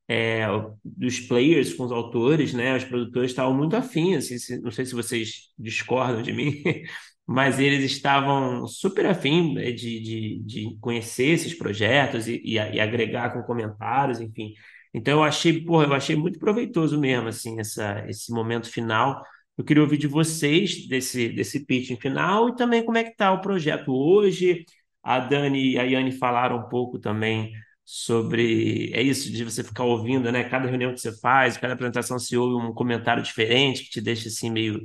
é, dos players com os autores, né? Os produtores estavam muito afins, assim, não sei se vocês discordam de mim, *laughs* mas eles estavam super afim né, de, de, de conhecer esses projetos e, e, e agregar com comentários, enfim. Então eu achei, porra, eu achei muito proveitoso mesmo, assim, essa, esse momento final. Eu queria ouvir de vocês desse, desse pitching final e também como é que está o projeto hoje. A Dani e a Yane falaram um pouco também sobre é isso de você ficar ouvindo, né? Cada reunião que você faz, cada apresentação se ouve um comentário diferente que te deixa assim meio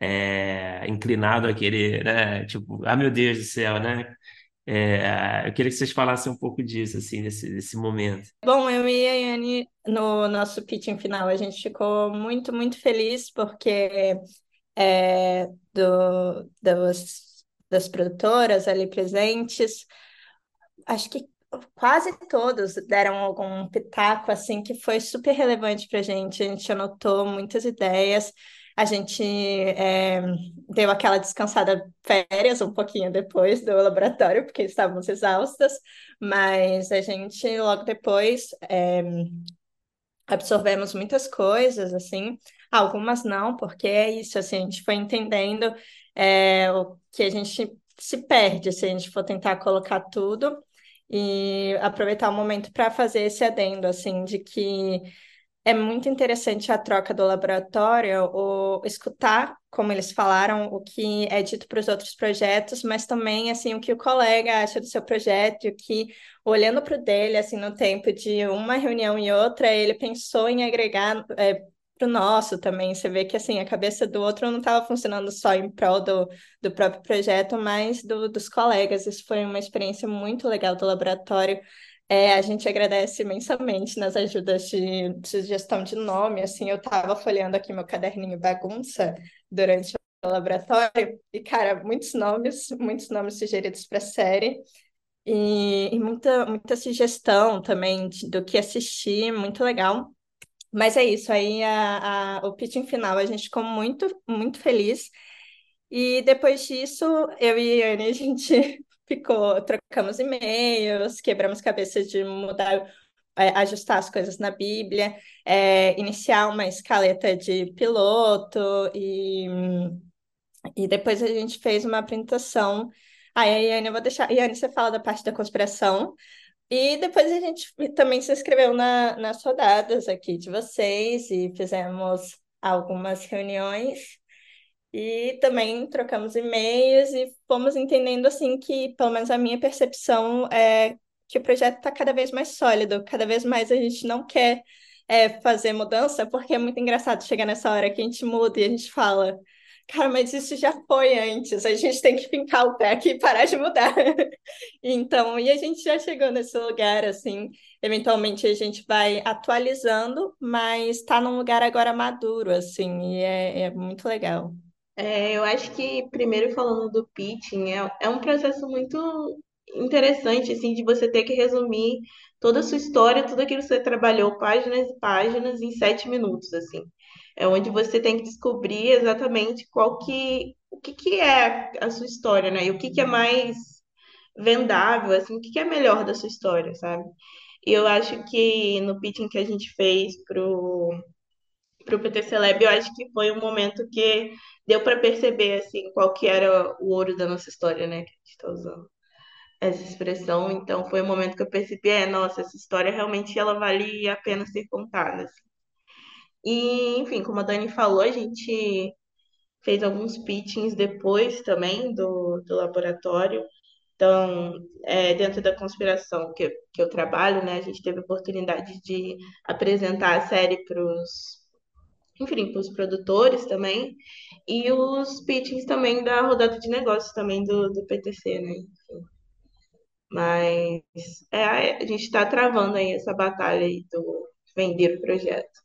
é, inclinado a querer, né? Tipo, ah, meu Deus do céu, né? É, eu queria que vocês falassem um pouco disso, assim, desse, desse momento. Bom, eu e a Yane, no nosso pitching final, a gente ficou muito, muito feliz porque é, do, das produtoras ali presentes, acho que quase todos deram algum pitaco assim que foi super relevante para a gente. A gente anotou muitas ideias. A gente é, deu aquela descansada férias um pouquinho depois do laboratório, porque estávamos exaustas, mas a gente logo depois é, absorvemos muitas coisas, assim, algumas não, porque é isso, assim, a gente foi entendendo é, o que a gente se perde se a gente for tentar colocar tudo e aproveitar o momento para fazer esse adendo, assim, de que é muito interessante a troca do laboratório, o escutar, como eles falaram, o que é dito para os outros projetos, mas também assim o que o colega acha do seu projeto, o que olhando para o dele, assim, no tempo de uma reunião e outra, ele pensou em agregar é, para o nosso também. Você vê que assim a cabeça do outro não estava funcionando só em prol do, do próprio projeto, mas do, dos colegas. Isso foi uma experiência muito legal do laboratório. É, a gente agradece imensamente nas ajudas de, sugestão de nome. Assim, eu estava folheando aqui meu caderninho bagunça durante o laboratório e, cara, muitos nomes, muitos nomes sugeridos para a série. E, e muita, muita sugestão também de- do que assistir, muito legal. Mas é isso, aí a, a- o pitching final a gente ficou muito, muito feliz. E depois disso, eu e a Anne, a gente ficou, trocamos e-mails, quebramos cabeça de mudar, é, ajustar as coisas na Bíblia, é, iniciar uma escaleta de piloto e, e depois a gente fez uma apresentação. Aí, Yane, eu vou deixar. Yane, você fala da parte da conspiração. E depois a gente também se inscreveu na, nas rodadas aqui de vocês e fizemos algumas reuniões. E também trocamos e-mails e fomos entendendo assim que, pelo menos a minha percepção é que o projeto está cada vez mais sólido, cada vez mais a gente não quer é, fazer mudança, porque é muito engraçado chegar nessa hora que a gente muda e a gente fala, cara, mas isso já foi antes, a gente tem que fincar o pé aqui e parar de mudar. *laughs* Então, e a gente já chegou nesse lugar, assim, eventualmente a gente vai atualizando, mas está num lugar agora maduro, assim, e é, é muito legal. É, eu acho que, primeiro falando do pitching, é, é um processo muito interessante, assim, de você ter que resumir toda a sua história, tudo aquilo que você trabalhou, páginas e páginas, em sete minutos, assim. É onde você tem que descobrir exatamente qual que, o que que é a sua história, né? E o que que é mais vendável, assim, o que que é melhor da sua história, sabe? E eu acho que no pitching que a gente fez pro para o PTC Lab, eu acho que foi um momento que deu para perceber assim qual que era o ouro da nossa história, né? Que a gente está usando essa expressão. Então foi um momento que eu percebi, é, nossa, essa história realmente ela vale a pena ser contada. assim. E, enfim, como a Dani falou, a gente fez alguns pitchings depois também do, do laboratório. Então, é, dentro da conspiração que, que eu trabalho, né, a gente teve a oportunidade de apresentar a série para os enfim, para os produtores também, e os pitchings também da rodada de negócios também do, do PTC, né? Mas é, a gente está travando aí essa batalha aí do vender o projeto.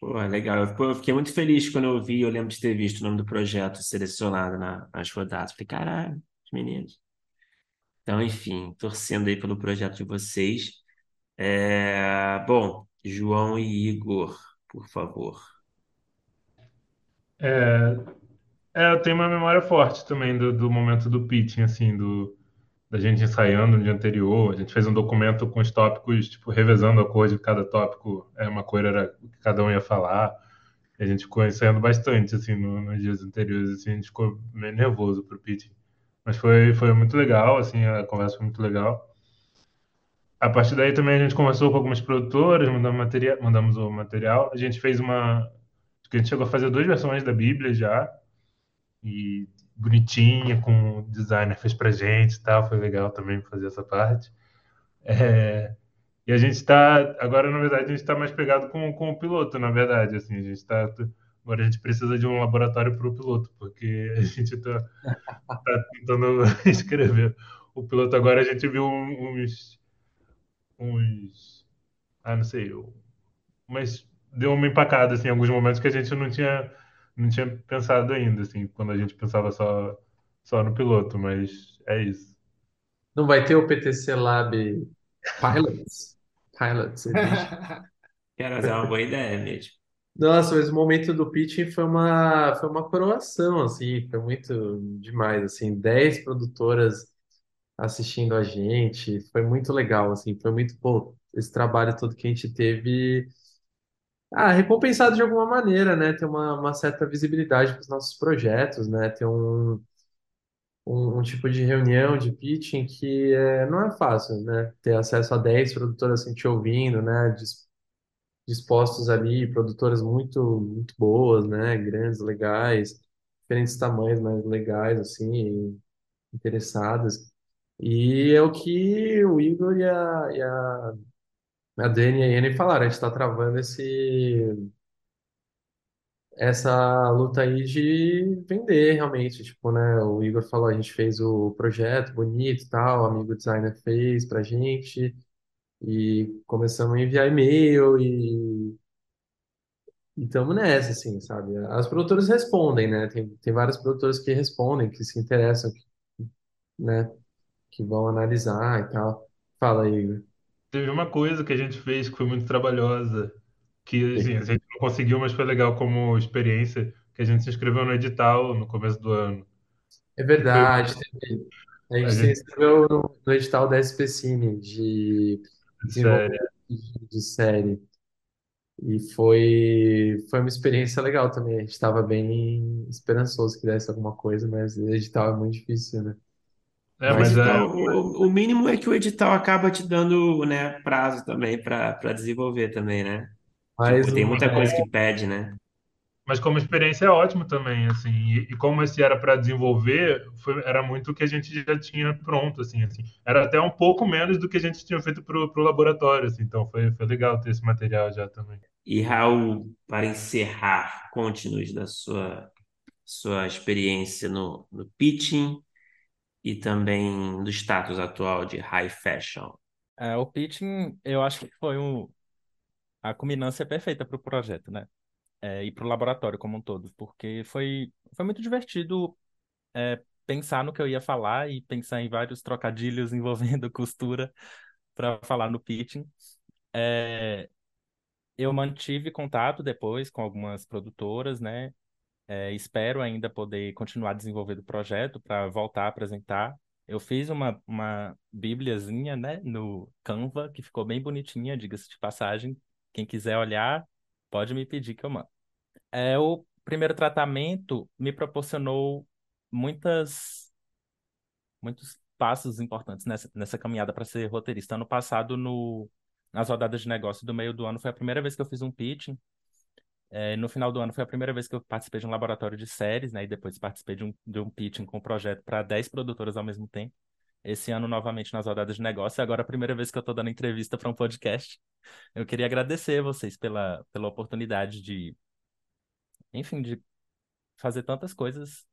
Pô, legal. Eu, pô, eu fiquei muito feliz quando eu vi, eu lembro de ter visto o nome do projeto selecionado na- nas rodadas. Falei, caralho, os meninos. Então, enfim, torcendo aí pelo projeto de vocês. É, Bom, João e Igor, por favor. É, é, eu tenho uma memória forte também do, do momento do pitching, assim, do, da gente ensaiando no dia anterior. A gente fez um documento com os tópicos, tipo, revezando a cor de cada tópico. É, uma cor era o que cada um ia falar. A gente ficou ensaiando bastante, assim, no, nos dias anteriores, assim, a gente ficou meio nervoso pro pitch. Mas foi, foi muito legal, assim, a conversa foi muito legal. A partir daí também a gente conversou com algumas produtoras, mandamos, mandamos o material. A gente fez uma. A gente chegou a fazer duas versões da Bíblia já. E bonitinha, com o designer fez pra gente e tal. Foi legal também fazer essa parte. É, e a gente está. Agora, na verdade, a gente está mais pegado com, com o piloto, na verdade. Assim, a gente está. Agora a gente precisa de um laboratório para o piloto, porque a *laughs* gente está tá tentando *laughs* escrever. O piloto agora a gente viu uns uns. Ah, não sei. Eu, mas deu uma empacada, assim, em alguns momentos que a gente não tinha, não tinha pensado ainda, assim, quando a gente pensava só, só no piloto, mas é isso. Não vai ter o PTC Lab Pilots? Pilots Edition. Quero fazer uma boa ideia mesmo. Nossa, mas o momento do pitching foi uma, foi uma coroação, assim, foi muito demais, assim, 10 produtoras assistindo a gente. Foi muito legal, assim, foi muito, pô, esse trabalho todo que a gente teve, ah, recompensado de alguma maneira, né? Ter uma, uma certa visibilidade para os nossos projetos, né? Ter um, um, um tipo de reunião de pitching que é, não é fácil, né? Ter acesso a 10 produtoras assim, te ouvindo, né? Dis- Dispostos ali, produtoras muito, muito boas, né? Grandes, legais, diferentes tamanhos, mas legais, assim, interessadas. E é o que o Igor e a, e a, a Dani e a Iane falaram, a gente está travando esse, essa luta aí de vender realmente, tipo, né, o Igor falou, a gente fez o projeto bonito e tal, o amigo designer fez pra gente, e começamos a enviar e-mail e estamos nessa, assim, sabe? As produtoras respondem, né, tem, tem várias produtoras que respondem, que se interessam, né, que vão analisar e tal. Fala aí, Igor. Teve uma coisa que a gente fez que foi muito trabalhosa, que assim, a gente não conseguiu, mas foi legal como experiência, que a gente se inscreveu no edital no começo do ano. É verdade, teve- a a gente se gente, inscreveu no, no edital da SPCine de sério, desenvolvimento de, de série e foi, foi uma experiência legal também. A gente estava bem esperançoso que desse alguma coisa, mas o edital é muito difícil, né? É, O Mas mas é, edital, o, o mínimo é que o edital acaba te dando, né, prazo também para para desenvolver também, né? Tipo, mais tem muita coisa que pede, né? mas como experiência é ótimo também, assim, e, e como esse era para desenvolver, foi, era muito o que a gente já tinha pronto, assim, assim, era até um pouco menos do que a gente tinha feito pro, pro laboratório, assim, então foi, foi legal ter esse material já também. E Raul, para encerrar, conte-nos da sua sua experiência no, no pitching e também do status atual de high fashion. É, o pitching, eu acho que foi um, a culminância perfeita para o projeto, né? É, e para o laboratório como um todo, porque foi, foi muito divertido é, pensar no que eu ia falar e pensar em vários trocadilhos *laughs* envolvendo costura para falar no pitching. É, eu mantive contato depois com algumas produtoras, né? É, espero ainda poder continuar desenvolvendo o projeto para voltar a apresentar. Eu fiz uma, uma bíbliazinha, né, no Canva, que ficou bem bonitinha, diga-se de passagem. Quem quiser olhar, pode me pedir que eu mando. É, o primeiro tratamento me proporcionou muitas, muitos passos importantes nessa, nessa caminhada para ser roteirista. Ano passado, no, nas rodadas de negócio do meio do ano, foi a primeira vez que eu fiz um pitching. É, no final do ano foi a primeira vez que eu participei de um laboratório de séries, né? E depois participei de um, de um pitching com um projeto para 10 produtoras ao mesmo tempo. Esse ano, novamente, nas rodadas de negócio. Agora a primeira vez que eu estou dando entrevista para um podcast. Eu queria agradecer vocês pela, pela oportunidade de, enfim, de fazer tantas coisas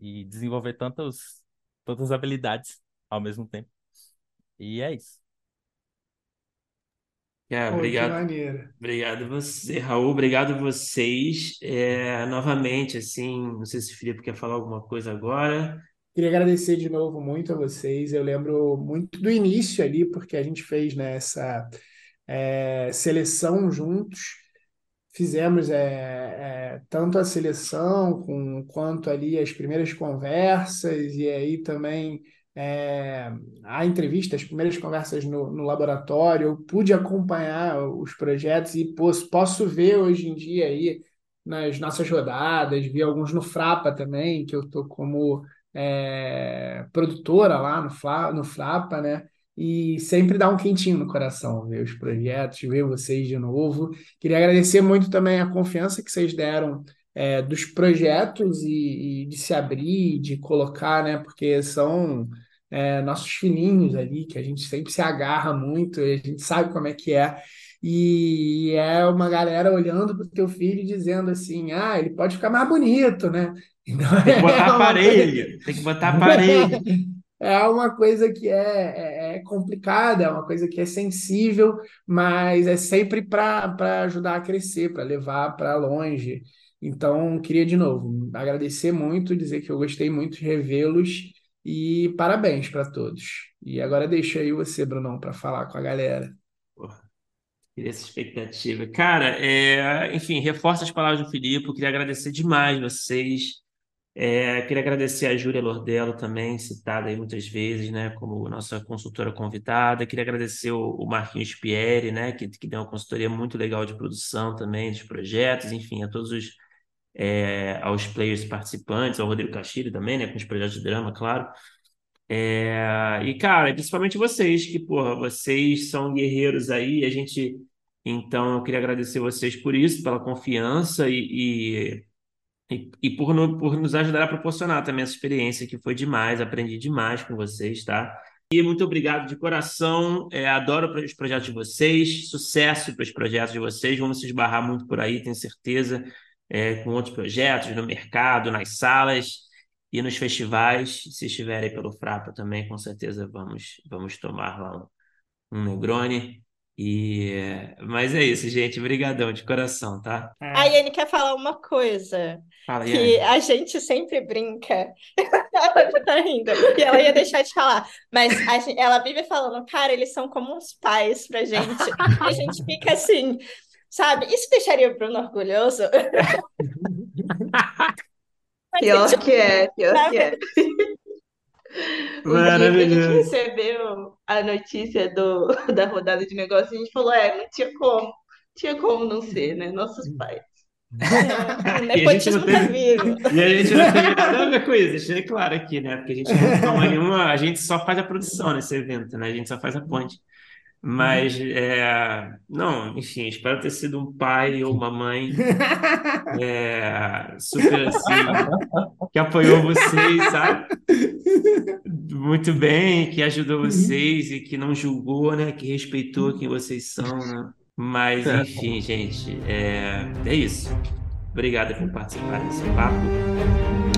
e desenvolver tantos, tantas habilidades ao mesmo tempo. E é isso. É, Pô, obrigado, maneiro. obrigado você, Raul, obrigado vocês. É, novamente, assim, não sei se o Felipe quer falar alguma coisa agora. Queria agradecer de novo muito a vocês. Eu lembro muito do início ali, porque a gente fez, né, essa é, seleção juntos. Fizemos é, é, tanto a seleção com, quanto ali as primeiras conversas, e aí também é, a entrevista, as primeiras conversas no, no laboratório, eu pude acompanhar os projetos e posso, posso ver hoje em dia aí nas nossas rodadas, vi alguns no Frapa também, que eu estou como é, produtora lá no, no Frapa, né? E sempre dá um quentinho no coração ver os projetos, ver vocês de novo. Queria agradecer muito também a confiança que vocês deram é, dos projetos e, e, de se abrir, de colocar, né? Porque são é, nossos filhinhos ali, que a gente sempre se agarra muito, e a gente sabe como é que é. E é uma galera olhando para o teu filho e dizendo assim: ah, ele pode ficar mais bonito, né? *laughs* Então, tem que botar é aparelho, coisa... tem que botar aparelho. *laughs* É uma coisa que é, é, é, complicada, é uma coisa que é sensível, mas é sempre para ajudar a crescer, para levar para longe. Então, queria de novo agradecer muito, dizer que eu gostei muito de revê-los e parabéns para todos. E agora deixa aí você, Brunão, para falar com a galera. Queria essa expectativa. Cara, é, enfim, reforça as palavras do Filipe. queria agradecer demais vocês. É, queria agradecer a Júlia Lordello também, citada aí muitas vezes, né, como nossa consultora convidada. Queria agradecer o, o Marquinhos Pieri, né, que, que deu uma consultoria muito legal de produção também, dos projetos, enfim, a todos os é, aos players participantes, ao Rodrigo Castilho também, né, com os projetos de drama, claro. É, e, cara, principalmente vocês, que, porra, vocês são guerreiros aí, a gente. Então, eu queria agradecer vocês por isso, pela confiança e, e, e, e por, no, por nos ajudar a proporcionar também essa experiência, que foi demais, aprendi demais com vocês, tá? E muito obrigado de coração, é, adoro os projetos de vocês, sucesso para os projetos de vocês, vamos se esbarrar muito por aí, tenho certeza, é, com outros projetos no mercado, nas salas e nos festivais, se estiverem pelo Frapa também, com certeza vamos, vamos tomar lá um, um Negroni. E, mas é isso, gente. Obrigadão de coração, tá? É. A Yane quer falar uma coisa. Fala, que Yane. a gente sempre brinca. *laughs* ela já tá rindo. E ela ia deixar de falar. Mas gente, ela vive falando, cara, eles são como uns pais pra gente. *laughs* a gente fica assim, sabe? Isso deixaria o Bruno orgulhoso? *laughs* Pior que é, pior que é. *laughs* Maravilhoso. a gente recebeu a notícia do, da rodada de negócio, a gente falou, é, não tinha como, tinha como não ser, né? Nossos pais. É, nepotismo tá vivo. *laughs* E a gente não teve nada a ver com isso, deixa claro aqui, né? Porque a gente não toma nenhuma, a gente só faz a produção nesse evento, né? A gente só faz a ponte. Mas, é, não, enfim, espero ter sido um pai ou uma mãe é, *laughs* super assim, que apoiou vocês, sabe? Muito bem, que ajudou vocês e que não julgou, né? Que respeitou quem vocês são, né? Mas, enfim, gente, é, é isso. Obrigado por participar desse papo.